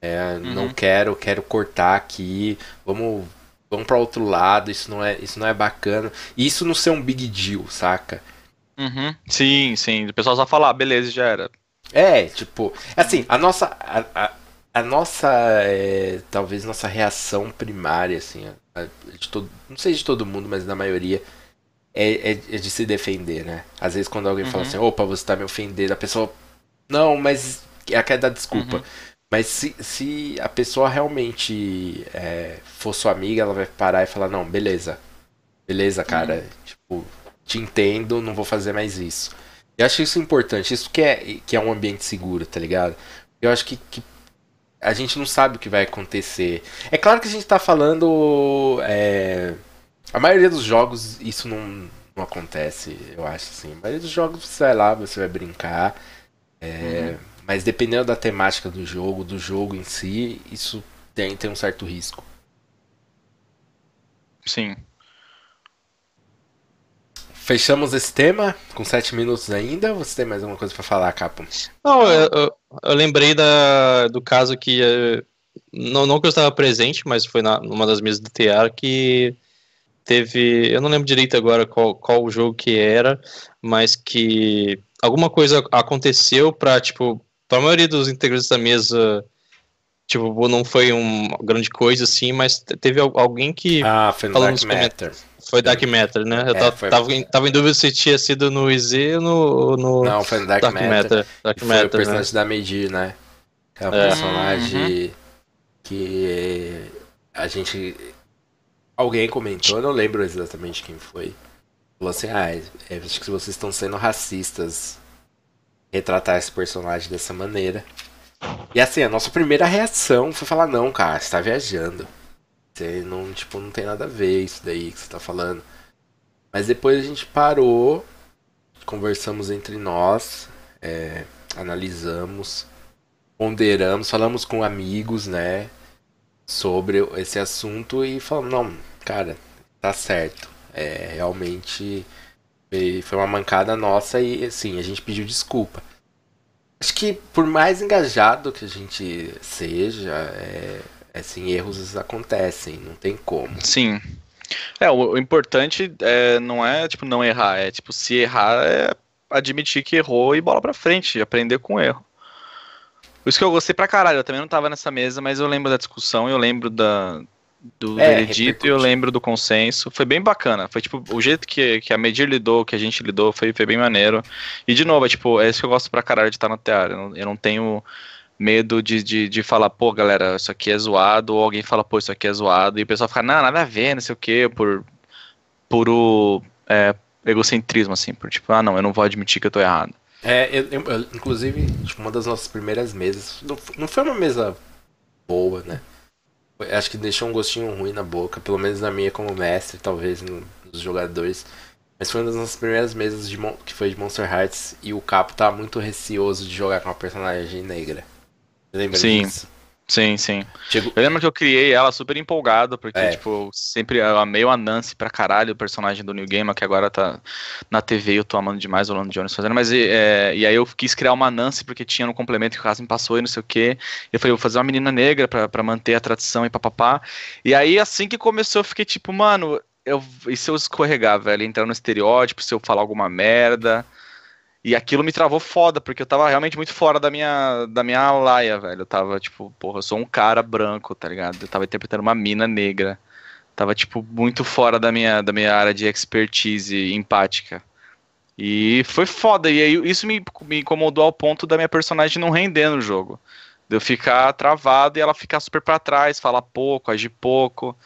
é, uhum. não quero, quero cortar aqui, vamos, vamos para outro lado, isso não é, isso não é bacana. E isso não ser um big deal, saca? Uhum. Sim, sim. O pessoal só falar, ah, beleza, já era. É, tipo, assim, a nossa, a, a, a nossa, é, talvez nossa reação primária, assim, a, de todo, não sei de todo mundo, mas da maioria, é, é, é, de se defender, né? Às vezes quando alguém uhum. fala assim, opa, você tá me ofendendo, a pessoa. Não, mas. Ela quer dar desculpa. Uhum. Mas se, se a pessoa realmente é, for sua amiga, ela vai parar e falar, não, beleza. Beleza, cara. Uhum. Tipo, te entendo, não vou fazer mais isso. Eu acho isso importante, isso que é, que é um ambiente seguro, tá ligado? Eu acho que, que a gente não sabe o que vai acontecer. É claro que a gente tá falando. É, a maioria dos jogos isso não, não acontece, eu acho assim. A maioria dos jogos você vai lá, você vai brincar. É, uhum. Mas dependendo da temática do jogo, do jogo em si, isso tem, tem um certo risco. Sim. Fechamos esse tema com sete minutos ainda. Você tem mais alguma coisa para falar, Capo? Não, eu, eu, eu, lembrei da, do caso que. Eh, não, não que eu estava presente, mas foi na, numa das mesas do TR que teve, eu não lembro direito agora qual, qual o jogo que era, mas que alguma coisa aconteceu para tipo, para a maioria dos integrantes da mesa, tipo, não foi uma grande coisa assim, mas teve alguém que Ah, foi no Dark Matter. Foi Dark Matter, né? Eu é, tava, foi... tava, em, tava, em, dúvida se tinha sido no IZ ou no, no. Não, foi no Dark, Dark Matter. Matter. Dark foi Matter, o personagem né? da Medir, né? É um é. personagem uhum. que a gente alguém comentou, eu não lembro exatamente quem foi. Falou assim, ah, é, acho que vocês estão sendo racistas retratar esse personagem dessa maneira. E assim, a nossa primeira reação foi falar, não, cara, você tá viajando. Você não, tipo, não tem nada a ver isso daí que você tá falando. Mas depois a gente parou, conversamos entre nós, é, analisamos, ponderamos, falamos com amigos, né, sobre esse assunto e falamos, não, cara, tá certo. É, realmente foi, uma mancada nossa e assim, a gente pediu desculpa. Acho que por mais engajado que a gente seja, é, assim, erros acontecem, não tem como. Sim. É, o, o importante é, não é tipo não errar, é tipo se errar é admitir que errou e bola pra frente, aprender com o erro. Por isso que eu gostei pra caralho, eu também não tava nessa mesa, mas eu lembro da discussão, eu lembro da, do é, veredito e eu lembro do consenso. Foi bem bacana. Foi tipo, o jeito que, que a Medir lidou, que a gente lidou, foi, foi bem maneiro. E de novo, é tipo, é isso que eu gosto pra caralho de estar no teatro. Eu não, eu não tenho medo de, de, de falar, pô, galera, isso aqui é zoado, ou alguém fala, pô, isso aqui é zoado, e o pessoal fica, não, nada a ver, não sei o que, por puro é, egocentrismo, assim, por tipo, ah, não, eu não vou admitir que eu tô errado. É, eu, eu, inclusive, tipo, uma das nossas primeiras mesas, não, não foi uma mesa boa, né? Acho que deixou um gostinho ruim na boca, pelo menos na minha como mestre, talvez no, nos jogadores. Mas foi uma das nossas primeiras mesas de, que foi de Monster Hearts e o Capo tava muito receoso de jogar com uma personagem negra. Lembra Sim. disso? Sim, sim. Chegou... Eu lembro que eu criei ela super empolgado, porque, é. tipo, sempre eu amei a Nancy pra caralho, o personagem do New Gamer, que agora tá na TV eu tô amando demais o Lando Jones fazendo, mas é, e aí eu quis criar uma Nancy porque tinha no complemento que o caso me passou e não sei o que. Eu falei, vou fazer uma menina negra pra, pra manter a tradição e papapá. E aí, assim que começou, eu fiquei tipo, mano, eu, e se eu escorregar, velho, entrar no estereótipo, se eu falar alguma merda. E aquilo me travou foda, porque eu tava realmente muito fora da minha, da minha laia, velho. Eu tava, tipo, porra, eu sou um cara branco, tá ligado? Eu tava interpretando uma mina negra. Tava, tipo, muito fora da minha, da minha área de expertise empática. E foi foda. E aí isso me, me incomodou ao ponto da minha personagem não render no jogo. De eu ficar travado e ela ficar super para trás, falar pouco, agir pouco.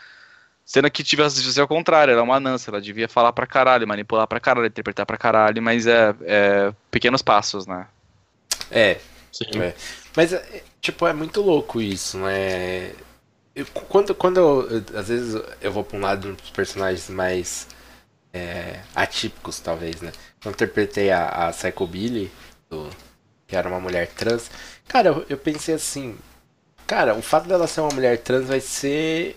Sendo que tivesse ser ao contrário, ela é uma Nancy, ela devia falar pra caralho, manipular pra caralho, interpretar pra caralho, mas é, é pequenos passos, né? É, Sim. é. Mas, é, tipo, é muito louco isso, né? Eu, quando quando eu, às vezes eu vou pra um lado dos personagens mais é, atípicos, talvez, né? Quando eu interpretei a, a Psycho Billy, do, que era uma mulher trans, cara, eu, eu pensei assim, cara, o fato dela ser uma mulher trans vai ser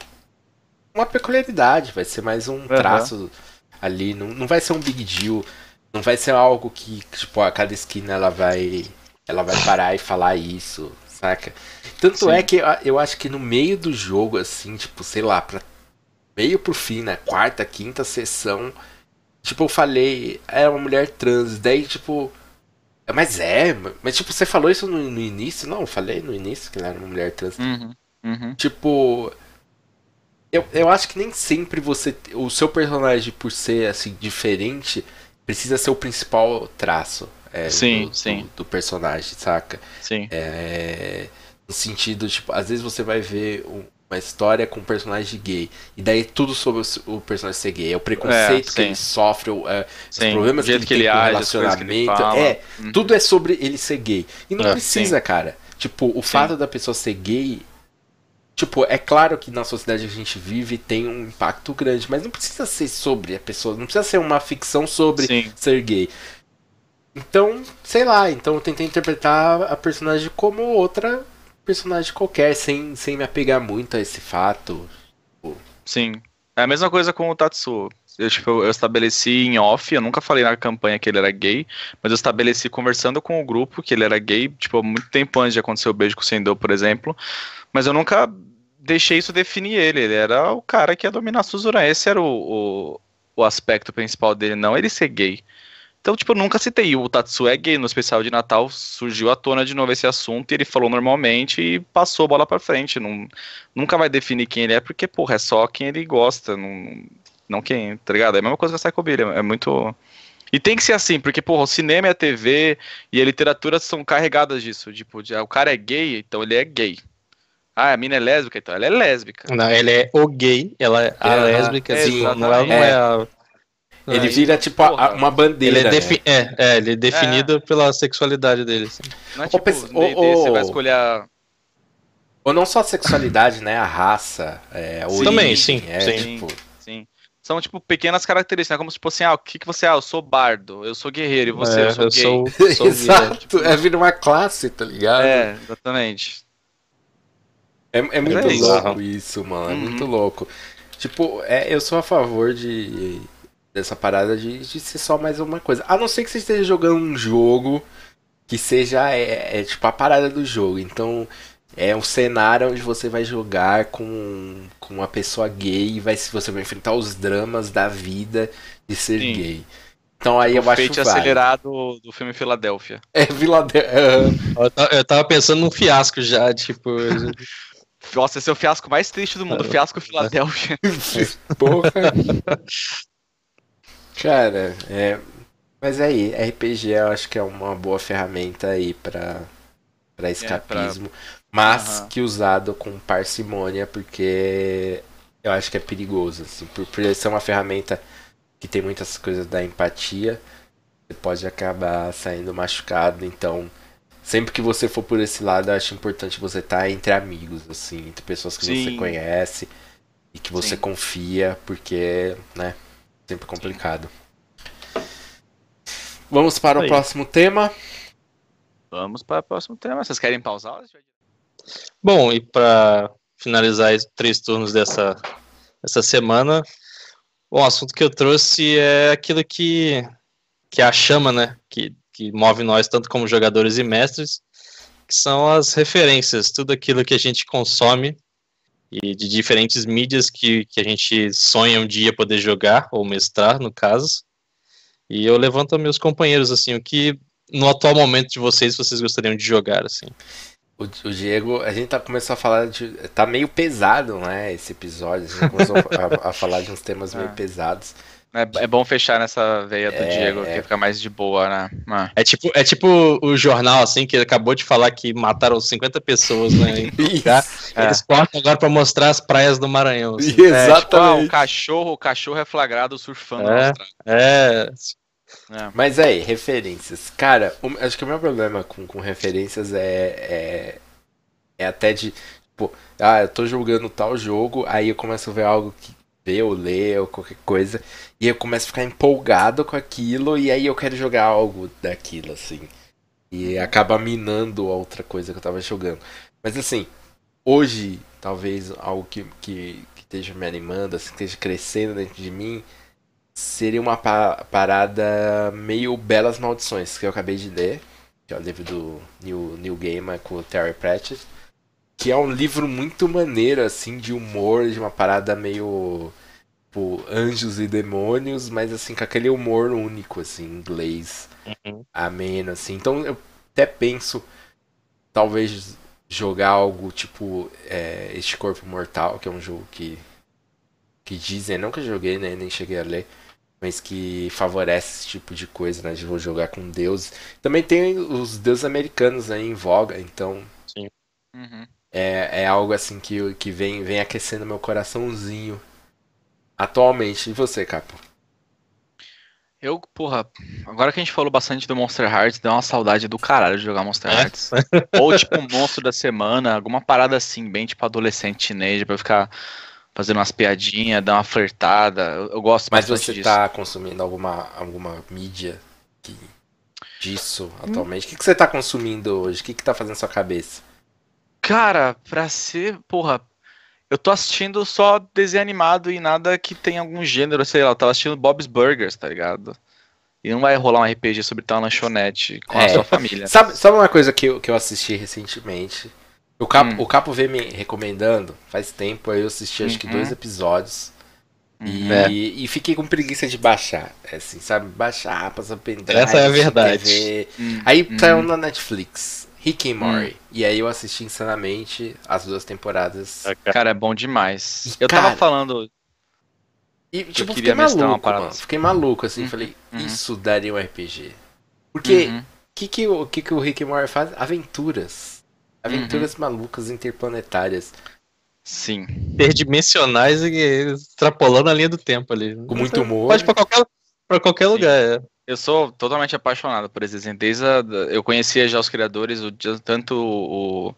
uma peculiaridade, vai ser mais um traço uhum. ali, não, não vai ser um big deal, não vai ser algo que, tipo, a cada esquina ela vai ela vai parar e falar isso, saca? Tanto Sim. é que eu acho que no meio do jogo, assim, tipo, sei lá, pra meio pro fim, na quarta, quinta sessão, tipo, eu falei, é uma mulher trans, daí, tipo, mas é, mas tipo, você falou isso no, no início? Não, eu falei no início que ela era uma mulher trans. Uhum, uhum. Tipo, eu, eu acho que nem sempre você. O seu personagem, por ser assim, diferente, precisa ser o principal traço. É, sim, do, sim. Do, do, personagem, saca? Sim. É, no sentido, tipo, às vezes você vai ver uma história com um personagem gay. E daí tudo sobre o personagem ser gay. É o preconceito é, que ele sofre, é, os problemas que ele que tem ele com o relacionamento. É, uhum. tudo é sobre ele ser gay. E não é, precisa, sim. cara. Tipo, o sim. fato da pessoa ser gay Tipo, é claro que na sociedade que a gente vive tem um impacto grande, mas não precisa ser sobre a pessoa, não precisa ser uma ficção sobre Sim. ser gay. Então, sei lá, então eu tentei interpretar a personagem como outra personagem qualquer, sem, sem me apegar muito a esse fato. Sim. É a mesma coisa com o Tatsuo. Eu, tipo, eu estabeleci em off, eu nunca falei na campanha que ele era gay, mas eu estabeleci conversando com o grupo que ele era gay, tipo, muito tempo antes de acontecer o beijo com o Sendou, por exemplo. Mas eu nunca deixei isso definir ele. Ele era o cara que ia dominar a Suzura. Esse era o, o, o, aspecto principal dele, não ele ser gay. Então, tipo, nunca citei. O Tatsu é gay. No especial de Natal surgiu à tona de novo esse assunto e ele falou normalmente e passou a bola pra frente. Não, nunca vai definir quem ele é, porque, porra, é só quem ele gosta. Não, não quem, tá ligado? É a mesma coisa que a Psycho Billy. É muito. E tem que ser assim, porque, porra, o cinema e a TV e a literatura são carregadas disso. Tipo, de, ah, o cara é gay, então ele é gay. Ah, a mina é lésbica, então ela é lésbica. Não, ela é o gay, ela é a lésbica, assim, não, ela não é, é a. Ele vira tipo a, uma bandeira. Ele é, defi né? é, é, ele é definido é. pela sexualidade dele. Assim. Não é tipo, ou, você vai escolher a... Ou não só a sexualidade, né? A raça, é, a origem, Também, sim. É, sim. Tipo... sim. São, tipo, pequenas características, né? Como se tipo assim, ah, o que, que você é? Ah, eu sou bardo, eu sou guerreiro, e você? É, eu sou eu gay. Sou, sou Exato, tipo... é vir uma classe, tá ligado? É, exatamente. É, é muito é louco isso, mano. É uhum. muito louco. Tipo, é, eu sou a favor de dessa parada de, de ser só mais uma coisa. A não ser que você esteja jogando um jogo que seja é, é, tipo a parada do jogo. Então é um cenário onde você vai jogar com, com uma pessoa gay e vai, você vai enfrentar os dramas da vida de ser Sim. gay. Então aí o eu acho que acelerado do filme Filadélfia. É, Filadélfia. Eu tava pensando num fiasco já, tipo. Nossa, esse é o fiasco mais triste do mundo, o fiasco Filadélfia. Porra. Cara, é. Mas aí, RPG eu acho que é uma boa ferramenta aí pra, pra escapismo. É, pra... Mas uhum. que usado com parcimônia, porque eu acho que é perigoso. Assim, por, por ser uma ferramenta que tem muitas coisas da empatia, você pode acabar saindo machucado, então sempre que você for por esse lado, eu acho importante você estar tá entre amigos, assim, entre pessoas que Sim. você conhece e que você Sim. confia, porque, né, sempre complicado. Sim. Vamos para Aí. o próximo tema. Vamos para o próximo tema. Vocês querem pausar? Bom, e para finalizar os três turnos dessa, dessa semana, o assunto que eu trouxe é aquilo que, que é a chama, né? Que que move nós tanto como jogadores e mestres, que são as referências, tudo aquilo que a gente consome e de diferentes mídias que, que a gente sonha um dia poder jogar ou mestrar, no caso. E eu levanto a meus companheiros assim, o que no atual momento de vocês vocês gostariam de jogar, assim? O, o Diego, a gente tá começou a falar de. Tá meio pesado, né? Esse episódio. A gente começou a, a falar de uns temas meio Ah. pesados. É, é bom fechar nessa veia do É, Diego, é. que fica mais de boa, né? Ah. É tipo, é tipo o jornal, assim, que acabou de falar que mataram 50 pessoas, né? em tal lugar. É. Eles cortam agora pra mostrar as praias do Maranhão. assim. É, tipo, ah, o Exatamente. cachorro, o cachorro é flagrado surfando É. É, É. Mas aí, referências. Cara, o- acho que o meu problema com, com referências é, é. É até de. Tipo, ah, eu tô jogando tal jogo, aí eu começo a ver algo que ver ou ler ou qualquer coisa, e eu começo a ficar empolgado com aquilo, e aí eu quero jogar algo daquilo, assim. E acaba minando a outra coisa que eu tava jogando. Mas assim, hoje, talvez algo que, que, que esteja me animando, assim, que esteja crescendo dentro de mim, seria uma pa- parada meio Belas Maldições, que eu acabei de ler, que é o livro do New, New Gamer com o Terry Pratchett, que é um livro muito maneiro, assim, de humor, de uma parada meio tipo, anjos e demônios, mas assim, com aquele humor único, assim, em inglês, Uhum. ameno, assim. Então eu até penso, talvez, jogar algo tipo é, Este Corpo Mortal, que é um jogo que, que dizem, não que eu joguei, né, nem cheguei a ler, mas que favorece esse tipo de coisa, né, de vou jogar com deuses. Também tem os deuses americanos aí em voga, então Uhum. É, é algo assim que, que vem, vem aquecendo meu coraçãozinho atualmente. E você, Capo? Eu, porra, agora que a gente falou bastante do Monster Hearts, deu uma saudade do caralho de jogar Monster É? Hearts. Ou tipo um monstro da semana, alguma parada assim, bem tipo adolescente, teenager, pra eu ficar fazendo umas piadinhas, dar uma flertada. Eu, eu gosto Mas você disso. tá consumindo alguma, alguma mídia que, disso atualmente? O que, que você tá consumindo hoje? O que, que tá fazendo sua cabeça? Cara, pra ser, porra, eu tô assistindo só desenho animado e nada que tenha algum gênero, sei lá, eu tava assistindo Bob's Burgers, tá ligado? E não vai rolar um RPG sobre ter uma lanchonete com a É. sua família. Sabe, sabe uma coisa que eu, que eu assisti recentemente? O Capo, Hum. o Capo veio me recomendando faz tempo, aí eu assisti acho que Uhum. dois episódios. E, É. e fiquei com preguiça de baixar. é Assim, sabe? Baixar, passar pendrive. Essa é a verdade. Hum, Aí hum. saiu na Netflix. Rick and Morty. E aí eu assisti insanamente as duas temporadas. Cara, é bom demais. E, Eu tava cara, falando, E tipo, queria fiquei maluco, parada mano. assim. Fiquei maluco, assim. Uhum, Falei, uhum. isso daria um RPG. Porque Uhum. o que, que, o que, que o Rick and Morty faz? Aventuras. Aventuras Uhum. malucas interplanetárias. Sim. interdimensionais e extrapolando a linha do tempo ali. Com muito humor. Pode ir pra qualquer, pra qualquer lugar. é. Eu sou totalmente apaixonado por esses desenhos. Desde a, eu conhecia já os criadores, o, tanto o,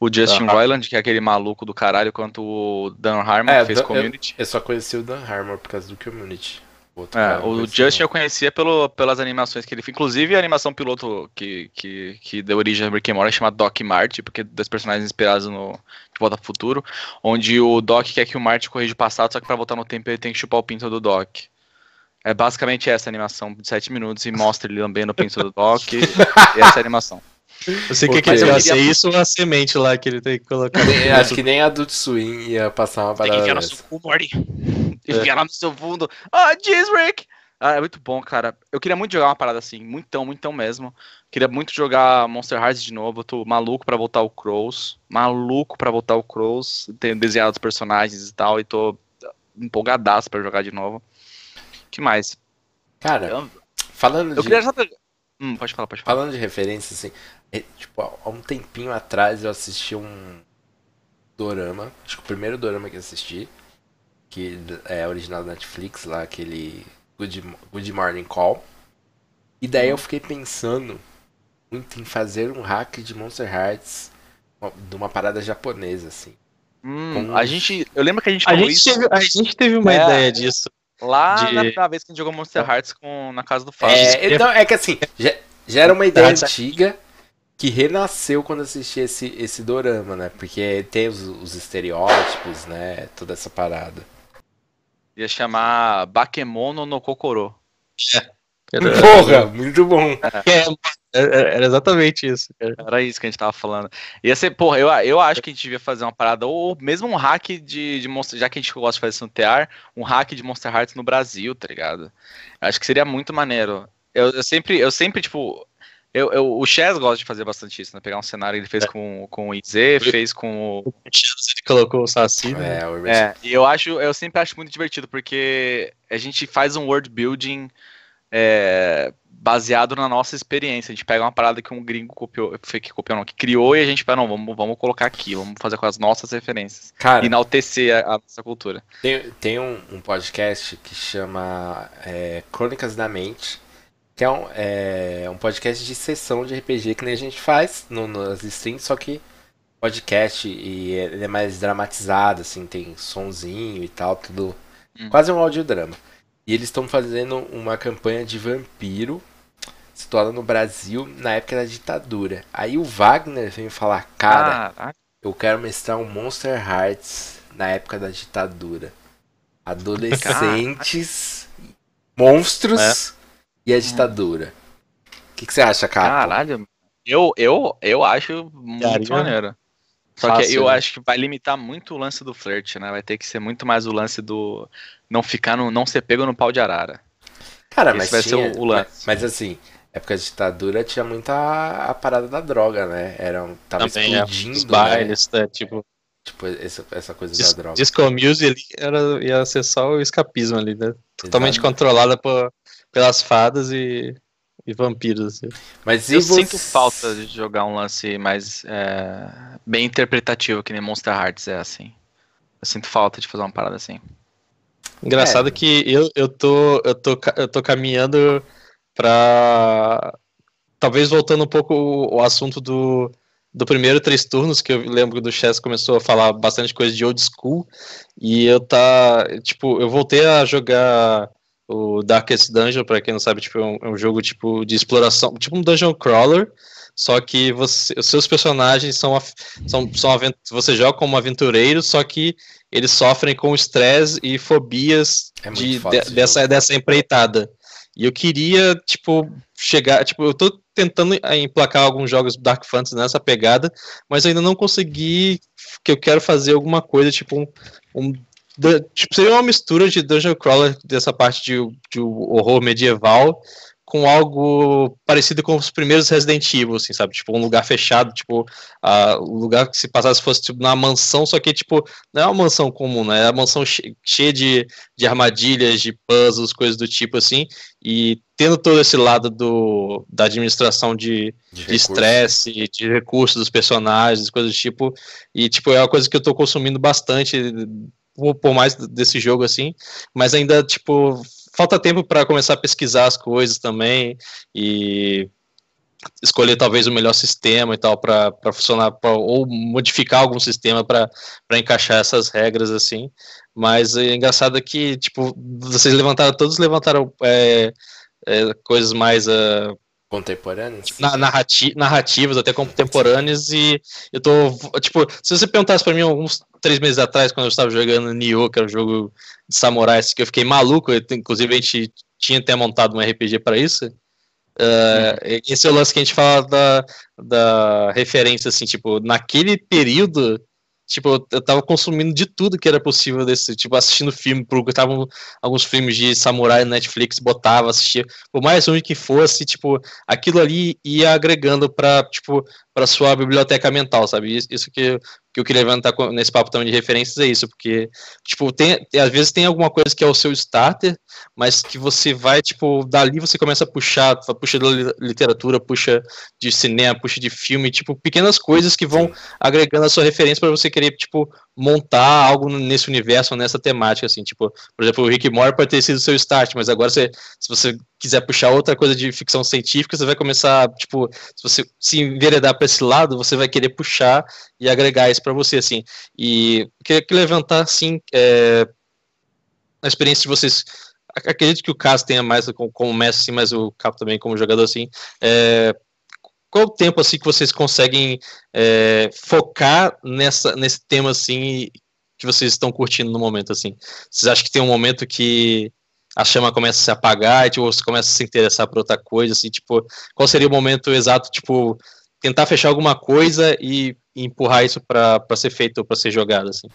o Justin Ah. Roiland, que é aquele maluco do caralho, quanto o Dan Harmon, É, que fez Dan- Community. Eu só conheci o Dan Harmon por causa do Community. Outro É, eu o Justin não. eu conhecia pelo, pelas animações que ele fez. Inclusive a animação piloto que, que, que deu origem a Rick and Morty chama Doc Marty, porque é das personagens inspiradas no De Volta ao Futuro, onde o Doc quer que o Marty corrija o passado, só que pra voltar no tempo ele tem que chupar o pinto do Doc. É basicamente essa animação de 7 minutos e mostra ele lambendo o pinto do Doc e, essa é a animação. Eu sei o que, ele queria- isso ou a semente lá que ele tem que colocar. Nem- Acho que nem a Adult Swim ia passar uma Tem que parada enfiar no seu cu, Morty. Enfiar lá no seu fundo. Ah, jeez, Rick! Ah, é muito bom, cara. Eu queria muito jogar uma parada assim, muitão, muitão mesmo. Queria muito jogar Monster Hearts de novo. Eu tô maluco pra voltar o Crows. Maluco pra voltar o Crows. Tenho desenhado os personagens e tal. E tô empolgadaço pra jogar de novo. Que mais? Cara, falando eu de, queria. Hum, pode falar, pode falar. falando de referência, assim, é, tipo, há- um tempinho atrás eu assisti um dorama, acho que o primeiro dorama que eu assisti, que é original da Netflix, lá, aquele Good, Good Morning Call. E daí eu fiquei pensando muito em fazer um hack de Monster Hearts de uma parada japonesa, assim. Hum, como- a gente. Eu lembro que a gente A falou gente, isso teve, a gente teve uma É. ideia disso. Lá de- na, na vez que a gente jogou Monster Hearts com, na casa do Fábio. É, então, é que assim, já, já era uma ideia Hearts- antiga que renasceu quando assisti esse, esse dorama, né? Porque tem os, os estereótipos, né? Toda essa parada. Ia chamar Bakemono no Kokoro. Porra, muito bom. É, era- era exatamente isso. cara. Era isso que a gente tava falando. Ia ser, porra, eu, eu acho que a gente devia fazer uma parada, ou mesmo um hack de, de Monster, já que a gente gosta de fazer isso no TR, um hack de Monster Hearts no Brasil, tá ligado? Eu acho que seria muito maneiro. Eu, eu sempre, eu sempre, tipo, Eu, eu, o Chess gosta de fazer bastante isso, né? Pegar um cenário que ele fez é. com, com o IZ, fez com o. Ele colocou o Saci. Né? É, o é, e eu acho, eu sempre acho muito divertido, porque a gente faz um world building é, baseado na nossa experiência. A gente pega uma parada que um gringo copiou, foi que copiou, não, que criou, e a gente fala, não, vamos, vamos colocar aqui, vamos fazer com as nossas referências. Cara, enaltecer a, a nossa cultura. Tem, tem um, um podcast que chama é, Crônicas da Mente, que é um, é um podcast de sessão de RPG que nem a gente faz no, nas streams, só que podcast e ele é mais dramatizado, assim, tem sonzinho e tal, tudo. Hum. Quase um audiodrama. E eles estão fazendo uma campanha de vampiro situada no Brasil na época da ditadura. Aí o Wagner veio falar, cara, ah, eu quero mestrar um Monster Hearts na época da ditadura. Adolescentes, monstros é. e a ditadura. O que, que, você acha, cara? Caralho, eu, eu, eu acho muito maneiro. Só Fácil, que eu né? acho que vai limitar muito o lance do flirt, né? Vai ter que ser muito mais o lance do não ficar no, não ser pego no pau de arara. Cara, Esse mas vai tinha, ser o, o lance. Mas, mas, assim, época de ditadura tinha muita a, parada da droga, né? Era, tava Também, é, explodindo. É, os bailes, né? tipo. Tipo, essa, essa coisa Dis, da droga. Disco Music ali era, ia ser só o escapismo ali, né? Totalmente controlada por, pelas fadas e e vampiros. Assim. Mas eu você... sinto falta de jogar um lance mais é, bem interpretativo, que nem Monster Hearts é assim. Eu sinto falta de fazer uma parada assim. Engraçado é. que eu, eu, tô, eu, tô, eu tô caminhando pra. Talvez voltando um pouco o, o assunto do, do primeiro três turnos, que eu lembro do Chess começou a falar bastante coisa de old school, e eu tá, tipo, eu voltei a jogar o Darkest Dungeon, para quem não sabe, tipo, é um, é um, jogo tipo de exploração, tipo um dungeon crawler, só que você, os seus personagens são, são, são você joga como aventureiro, só que eles sofrem com estresse e fobias é de, de, dessa, dessa empreitada. E eu queria, tipo, chegar. Tipo, eu tô tentando emplacar alguns jogos Dark Fantasy nessa pegada, mas ainda não consegui. Que eu quero fazer alguma coisa, tipo, um, um tipo, seria uma mistura de Dungeon Crawler dessa parte de, de horror medieval com algo parecido com os primeiros Resident Evil, assim, sabe? Tipo, um lugar fechado, tipo, uh, o lugar que se passasse fosse tipo numa mansão, só que, tipo, não é uma mansão comum, né? É uma mansão che cheia de, de armadilhas, de puzzles, coisas do tipo, assim, e tendo todo esse lado do, da administração de estresse, de, de, recursos dos personagens, coisas do tipo, e, tipo, é uma coisa que eu tô consumindo bastante por mais desse jogo assim, mas ainda tipo falta tempo para começar a pesquisar as coisas também e escolher talvez o melhor sistema e tal para funcionar pra, ou modificar algum sistema para encaixar essas regras assim. Mas é engraçado que tipo vocês levantaram todos levantaram é, é, coisas mais uh, Contemporâneas? Na, narrati narrativas, até contemporâneas, e eu tô. Tipo, se você perguntasse pra mim alguns três meses atrás, quando eu estava jogando Nioh, que era um jogo de samurais, que eu fiquei maluco, eu, inclusive a gente tinha até montado um RPG para isso. Uh, esse é o lance que a gente fala da, da referência, assim, tipo, naquele período tipo, eu tava consumindo de tudo que era possível desse, tipo, assistindo filme, porque estavam alguns filmes de samurai no Netflix, botava, assistia, por mais ruim que fosse, tipo, aquilo ali ia agregando para tipo, para sua biblioteca mental, sabe? Isso que, que eu queria levantar nesse papo também de referências é isso, porque, tipo, tem, às vezes tem alguma coisa que é o seu starter, mas que você vai, tipo, dali você começa a puxar, puxa da literatura, puxa de cinema, puxa de filme, tipo, pequenas coisas que vão agregando a sua referência para você querer, tipo, montar algo nesse universo, nessa temática, assim, tipo, por exemplo, o Rick Moore pode ter sido seu start, mas agora você, se você quiser puxar outra coisa de ficção científica, você vai começar, tipo, se você se enveredar para esse lado, você vai querer puxar e agregar isso para você, assim, e queria levantar, assim, é, a experiência de vocês. Acredito que o caso tenha mais como, como mestre, assim, mas o Capo também como jogador, assim, é, qual o tempo assim que vocês conseguem é, focar nessa, nesse tema assim que vocês estão curtindo no momento assim? Vocês acham que tem um momento que a chama começa a se apagar e tipo, você começa a se interessar por outra coisa assim, tipo, qual seria o momento exato, tipo, tentar fechar alguma coisa e, e empurrar isso para ser feito ou para ser jogado assim?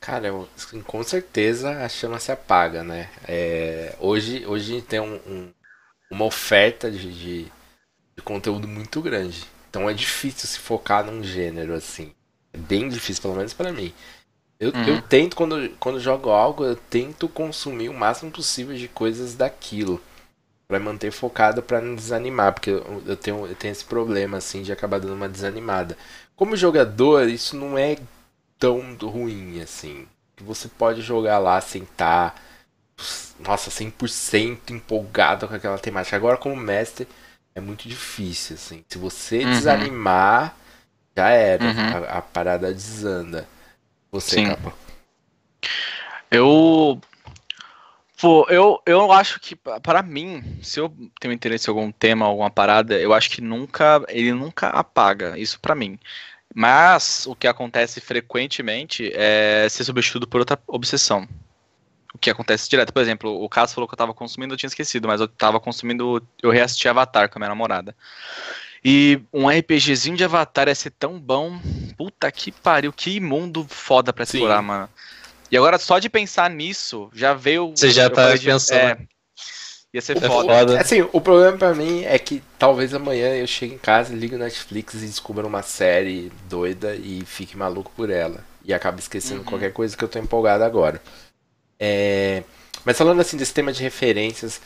Cara, eu, assim, com certeza a chama se apaga, né? É, hoje, hoje tem um, um, uma oferta de, de de conteúdo muito grande. Então é difícil se focar num gênero assim. É bem difícil, pelo menos para mim. Eu, uhum. eu tento, quando, quando jogo algo, eu tento consumir o máximo possível de coisas daquilo. para manter focado para não desanimar. Porque eu, eu, tenho, eu tenho esse problema, assim, de acabar dando uma desanimada. Como jogador, isso não é tão ruim, assim. Você pode jogar lá, sentar, nossa, 100% empolgado com aquela temática. Agora, como mestre, é muito difícil, assim. Se você uhum. desanimar, já era. Uhum. A, a, parada desanda. Você, Sim. Eu. Pô, eu, eu acho que, para mim, se eu tenho interesse em algum tema, alguma parada, eu acho que nunca. Ele nunca apaga. Isso para mim. Mas o que acontece frequentemente é ser substituído por outra obsessão. Que acontece direto. Por exemplo, o caso falou que eu tava consumindo, eu tinha esquecido, mas eu tava consumindo. Eu reassisti Avatar com a minha namorada. E um RPGzinho de Avatar ia ser tão bom. Puta que pariu, que mundo foda pra explorar, Sim. mano. E agora, só de pensar nisso, já veio. Você já tá pensando. É, Ia ser o, foda. Assim, o problema pra mim é que talvez amanhã eu chegue em casa, ligue o Netflix e descubra uma série doida e fique maluco por ela. E acabe esquecendo uhum. qualquer coisa que eu tô empolgado agora. É... Mas falando assim desse tema de referências,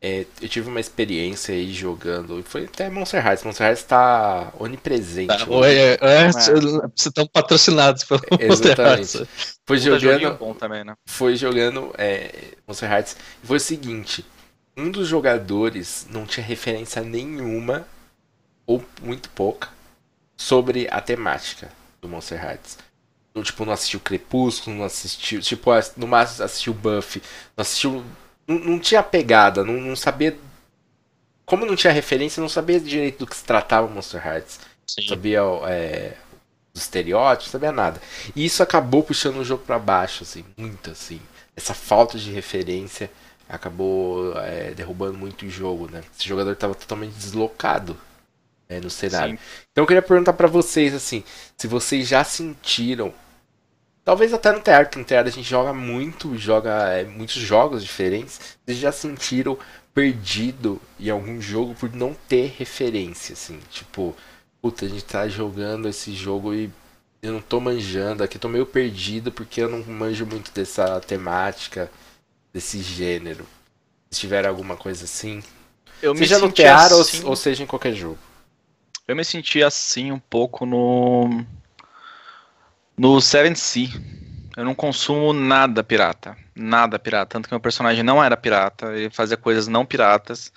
é, eu tive uma experiência aí jogando. Foi até Monster Hearts. Monster Hearts tá onipresente. Tá, é, é, é, Vocês estão patrocinados pelo Monster Hearts. Foi jogando. Bom também, né? Foi jogando é, Monster Hearts. E foi o seguinte: um dos jogadores não tinha referência nenhuma, ou muito pouca, sobre a temática do Monster Hearts. Tipo, não assistiu Crepúsculo, não assistiu. Tipo, no máximo assistiu Buffy, não assistiu. Não, não tinha pegada, não, não, sabia. Como não tinha referência, não sabia direito do que se tratava Monster Hearts. Sim. Sabia é, os estereótipos, sabia nada. E isso acabou puxando o jogo para baixo, assim, muito assim. Essa falta de referência acabou é, derrubando muito o jogo, né? Esse jogador estava totalmente deslocado é, no cenário. Sim. Então eu queria perguntar para vocês assim, se vocês já sentiram, talvez até no teatro, no teatro a gente joga muito, joga é, muitos jogos diferentes, vocês já sentiram perdido em algum jogo por não ter referência, assim, tipo, puta, a gente tá jogando esse jogo e eu não tô manjando, aqui tô meio perdido porque eu não manjo muito dessa temática desse gênero? Se tiver alguma coisa assim. Eu seja no TR assim... ou, ou seja em qualquer jogo. Eu me senti assim um pouco no. No Seven Sea. Eu não consumo nada pirata. Nada pirata. Tanto que meu personagem não era pirata. Ele fazia coisas não piratas.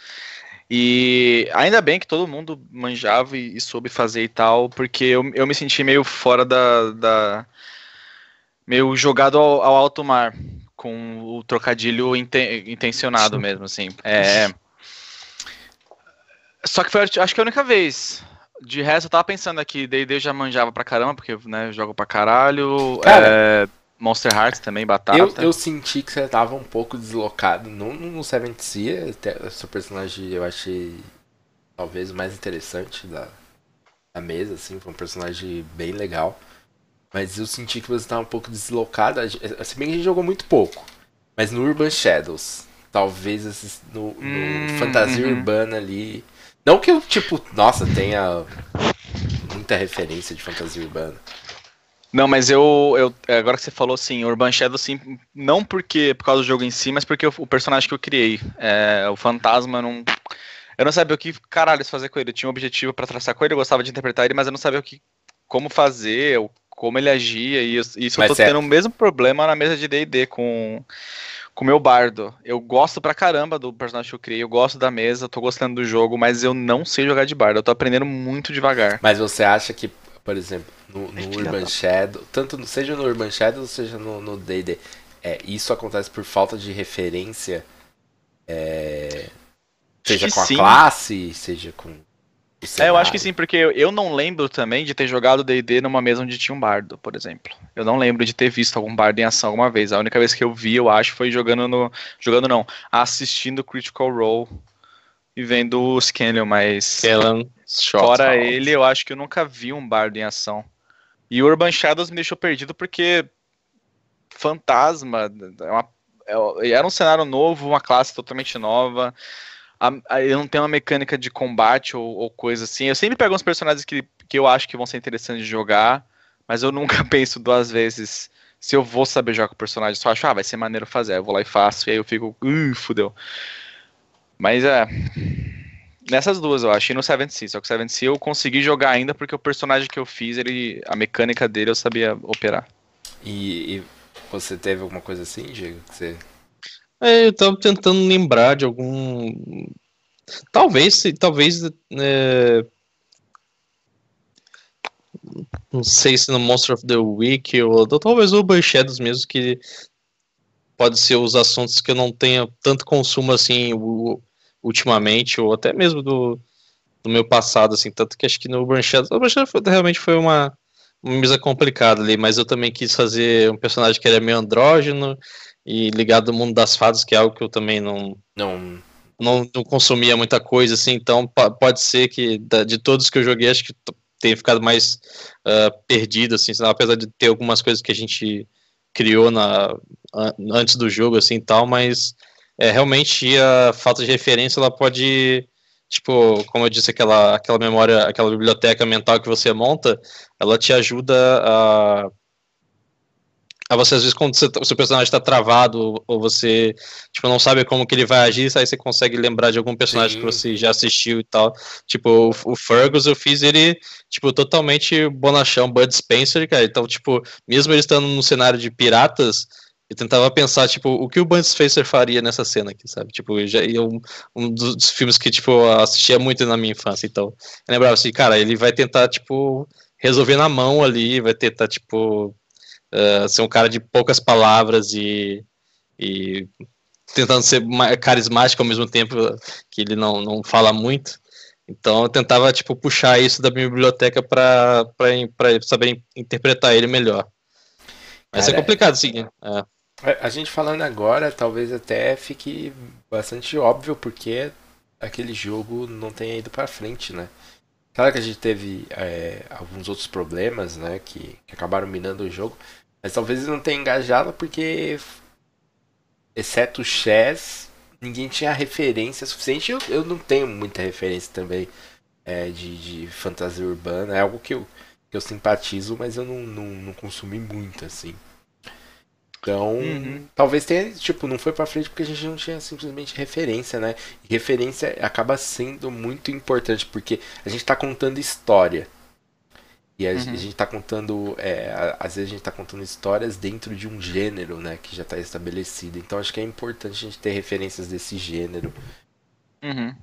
E ainda bem que todo mundo manjava e, e soube fazer e tal, porque eu, eu me senti meio fora da. da meio jogado ao, ao alto mar com o trocadilho intencionado Sim. mesmo, assim. É... Só que foi, acho que a única vez. De resto, eu tava pensando aqui, D&D já manjava pra caramba, porque, né, eu jogo pra caralho. Cara, é... Monster Hearts também, batata. Eu, eu senti que você tava um pouco deslocado no, no Seven Sea. Seu personagem eu achei talvez o mais interessante da, da mesa, assim. Foi um personagem bem legal. Mas eu senti que você estava um pouco deslocado. Se bem que a gente jogou muito pouco. Mas no Urban Shadows. Talvez no, no hum, Fantasia uhum. Urbana ali. Não que eu, tipo, nossa, tenha muita referência de fantasia urbana. Não, mas eu, eu agora que você falou assim, Urban Shadow sim, não porque por causa do jogo em si, mas porque o, o personagem que eu criei, é, o fantasma não eu não sabia o que caralho fazer com ele. Eu tinha um objetivo para traçar com ele, eu gostava de interpretar ele, mas eu não sabia o que como fazer, como ele agia, e isso Mas eu tô é... tendo o mesmo problema na mesa de D&D com com o meu bardo. Eu gosto pra caramba do personagem que eu criei, eu gosto da mesa, tô gostando do jogo, mas eu não sei jogar de bardo, eu tô aprendendo muito devagar. Mas você acha que, por exemplo, no, no Urban Shadow, tanto seja no Urban Shadow, seja no D&D, é, isso acontece por falta de referência, é, seja com a sim. classe, seja com é, eu acho que sim, porque eu não lembro também de ter jogado D&D numa mesa onde tinha um bardo, por exemplo. Eu não lembro de ter visto algum bardo em ação alguma vez. A única vez que eu vi, eu acho, foi jogando no... Jogando não, assistindo Critical Role e vendo o Scanlan, mas... Fora ele, eu acho que eu nunca vi um bardo em ação. E Urban Shadows me deixou perdido porque... Fantasma, é uma, é, era um cenário novo, uma classe totalmente nova a, a, eu não tenho uma mecânica de combate ou, ou, coisa assim. Eu sempre pego uns personagens que, que eu acho que vão ser interessantes de jogar, mas eu nunca penso duas vezes se eu vou saber jogar com o personagem. Só acho, ah, vai ser maneiro fazer. Eu vou lá e faço, e aí eu fico, uh, fudeu. Mas é. Nessas duas, eu acho, e no Seven Sea. Só que o Seven Sea eu consegui jogar ainda porque o personagem que eu fiz, ele, a mecânica dele eu sabia operar. E, e você teve alguma coisa assim, Diego? Que você... É, eu tava tentando lembrar de algum. Talvez, talvez. É... Não sei se no Monster of the Week ou, talvez o Burn Shadows mesmo, que pode ser os assuntos que eu não tenha tanto consumo assim ultimamente, ou até mesmo do, do meu passado, assim, tanto que acho que no Burn Shadows, o Burn Shadows realmente foi uma, uma mesa complicada ali, mas eu também quis fazer um personagem que era meio andrógeno e ligado ao mundo das fadas, que é algo que eu também não não não, não consumia muita coisa assim, então pode ser que de todos que eu joguei, acho que tenha ficado mais uh, perdido assim, apesar de ter algumas coisas que a gente criou na antes do jogo assim, tal, mas é, realmente a falta de referência ela pode tipo, como eu disse, aquela, aquela memória, aquela biblioteca mental que você monta, ela te ajuda a. A você, às vezes, quando você, o seu personagem está travado, ou você tipo, não sabe como que ele vai agir, aí você consegue lembrar de algum personagem Sim. que você já assistiu e tal. Tipo, o, o, Fergus, eu fiz ele, tipo, totalmente bonachão, Bud Spencer, cara. Então, tipo, mesmo ele estando no cenário de piratas, eu tentava pensar, tipo, o que o Bunch Spacer faria nessa cena aqui, sabe? Tipo, já ia um, um dos filmes que, tipo, eu assistia muito na minha infância, então eu lembrava assim, cara, ele vai tentar, tipo, resolver na mão ali, vai tentar, tipo, uh, ser um cara de poucas palavras e, e tentando ser carismático ao mesmo tempo que ele não, não fala muito. Então eu tentava, tipo, puxar isso da minha biblioteca para saber interpretar ele melhor. Mas é Cara, é complicado, sim. É. A gente falando agora, talvez até fique bastante óbvio porque aquele jogo não tenha ido para frente, né? Claro que a gente teve é, alguns outros problemas, né, que, que, acabaram minando o jogo, mas talvez ele não tenha engajado porque, exceto o Chess, ninguém tinha referência suficiente. Eu, eu não tenho muita referência também é, de, de fantasia urbana, é algo que eu, que eu simpatizo, mas eu não, não, não consumi muito, assim. Então, uhum. talvez tenha, tipo, não foi pra frente porque a gente não tinha simplesmente referência, né? E referência acaba sendo muito importante porque a gente tá contando história. E a, uhum. a gente tá contando, é, às vezes a gente tá contando histórias dentro de um gênero, né, que já tá estabelecido. Então acho que é importante a gente ter referências desse gênero. Uhum.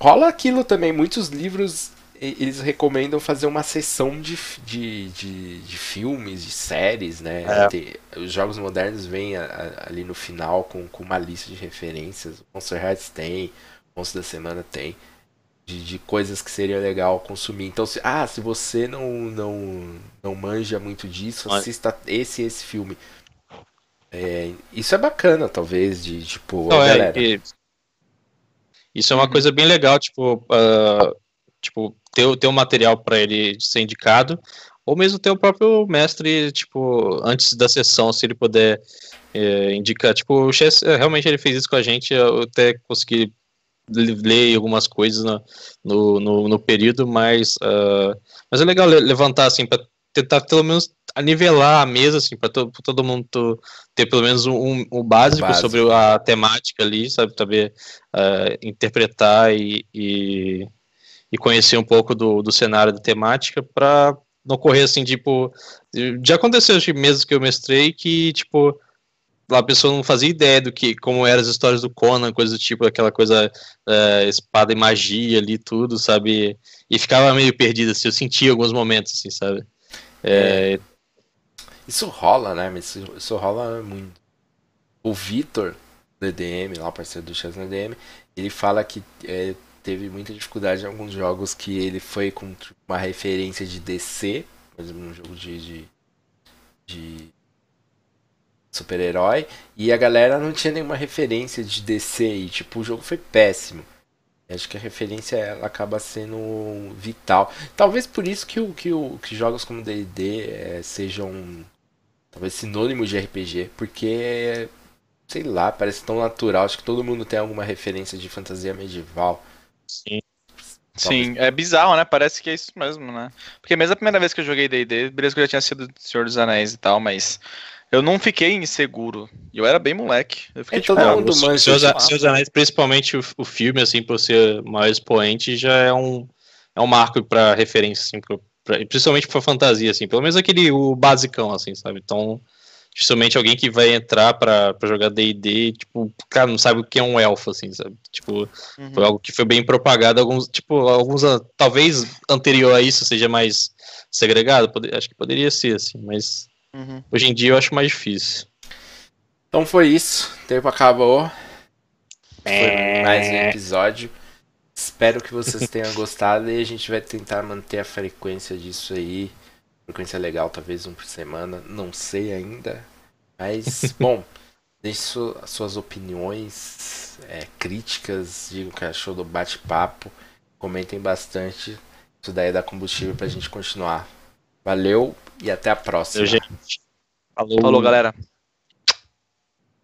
Rola aquilo também, muitos livros eles recomendam fazer uma sessão de, de, de, de filmes, de séries, né? É. Os jogos modernos vêm a, a, ali no final com, com uma lista de referências. O Monster Hearts tem, o Monstro da Semana tem. De, de, coisas que seria legal consumir. Então, se, ah, se você não, não, não manja muito disso, assista esse esse filme. É, isso é bacana, talvez, de tipo, não, é. É, isso é uma coisa bem legal, tipo, uh, tipo, ter, ter um material para ele ser indicado, ou mesmo ter o próprio mestre, tipo, antes da sessão, se ele puder é, indicar. Tipo, o Chess, é, realmente ele fez isso com a gente, eu até consegui ler algumas coisas no, no, no, no período, mas, uh, mas é legal levantar, assim, para tentar pelo menos nivelar a mesa, assim, para to, todo mundo ter pelo menos um, um básico, básico, sobre a temática ali, sabe, saber uh, interpretar e, e e conhecer um pouco do, do cenário da temática para não correr assim, tipo. Já aconteceu tipo, mesmo que eu mestrei que, tipo, a pessoa não fazia ideia do que, como eram as histórias do Conan, coisa do tipo, aquela coisa, é, espada e magia ali, tudo, sabe? E ficava meio perdido, assim, eu sentia alguns momentos, assim, sabe? É... é. Isso rola, né? Isso, isso rola muito. O Vitor, do EDM, lá o parceiro do Chess no EDM, ele fala que é, teve muita dificuldade em alguns jogos que ele foi com uma referência de DC, por exemplo, um jogo de, de, de super-herói, e a galera não tinha nenhuma referência de DC, e tipo, o jogo foi péssimo. Acho que a referência ela acaba sendo vital. Talvez por isso que, o, que, o, que jogos como D&D é, sejam talvez sinônimo de RPG, porque sei lá, parece tão natural. Acho que todo mundo tem alguma referência de fantasia medieval. Sim. Sim, é bizarro, né? Parece que é isso mesmo, né? Porque mesmo a primeira vez que eu joguei D&D, beleza que eu já tinha sido Senhor dos Anéis e tal, mas eu não fiquei inseguro. Eu era bem moleque. Eu fiquei É, tipo, todo mundo manja Seus. Seus Anéis, principalmente o, o filme, assim, por ser maior expoente, já é um, é um marco pra referência, assim, pro- pra- principalmente pra fantasia, assim, pelo menos aquele, o basicão, assim, sabe? Então, dificilmente alguém que vai entrar pra, pra jogar D&D, tipo, o cara não sabe o que é um elfo, assim, sabe? Tipo, Uhum. foi algo que foi bem propagado, alguns, tipo, alguns, talvez anterior a isso seja mais segregado, pode- acho que poderia ser, assim, mas Uhum. hoje em dia eu acho mais difícil. Então foi isso. O tempo acabou. Foi mais um episódio. Espero que vocês tenham gostado e a gente vai tentar manter a frequência disso aí. Frequência legal, talvez um por semana. Não sei ainda. Mas, bom, deixe su- suas opiniões, é, críticas, digam o que achou do bate-papo. Comentem bastante. Isso daí dá combustível pra gente continuar. Valeu e até a próxima. Valeu, gente. Falou. Falou, galera.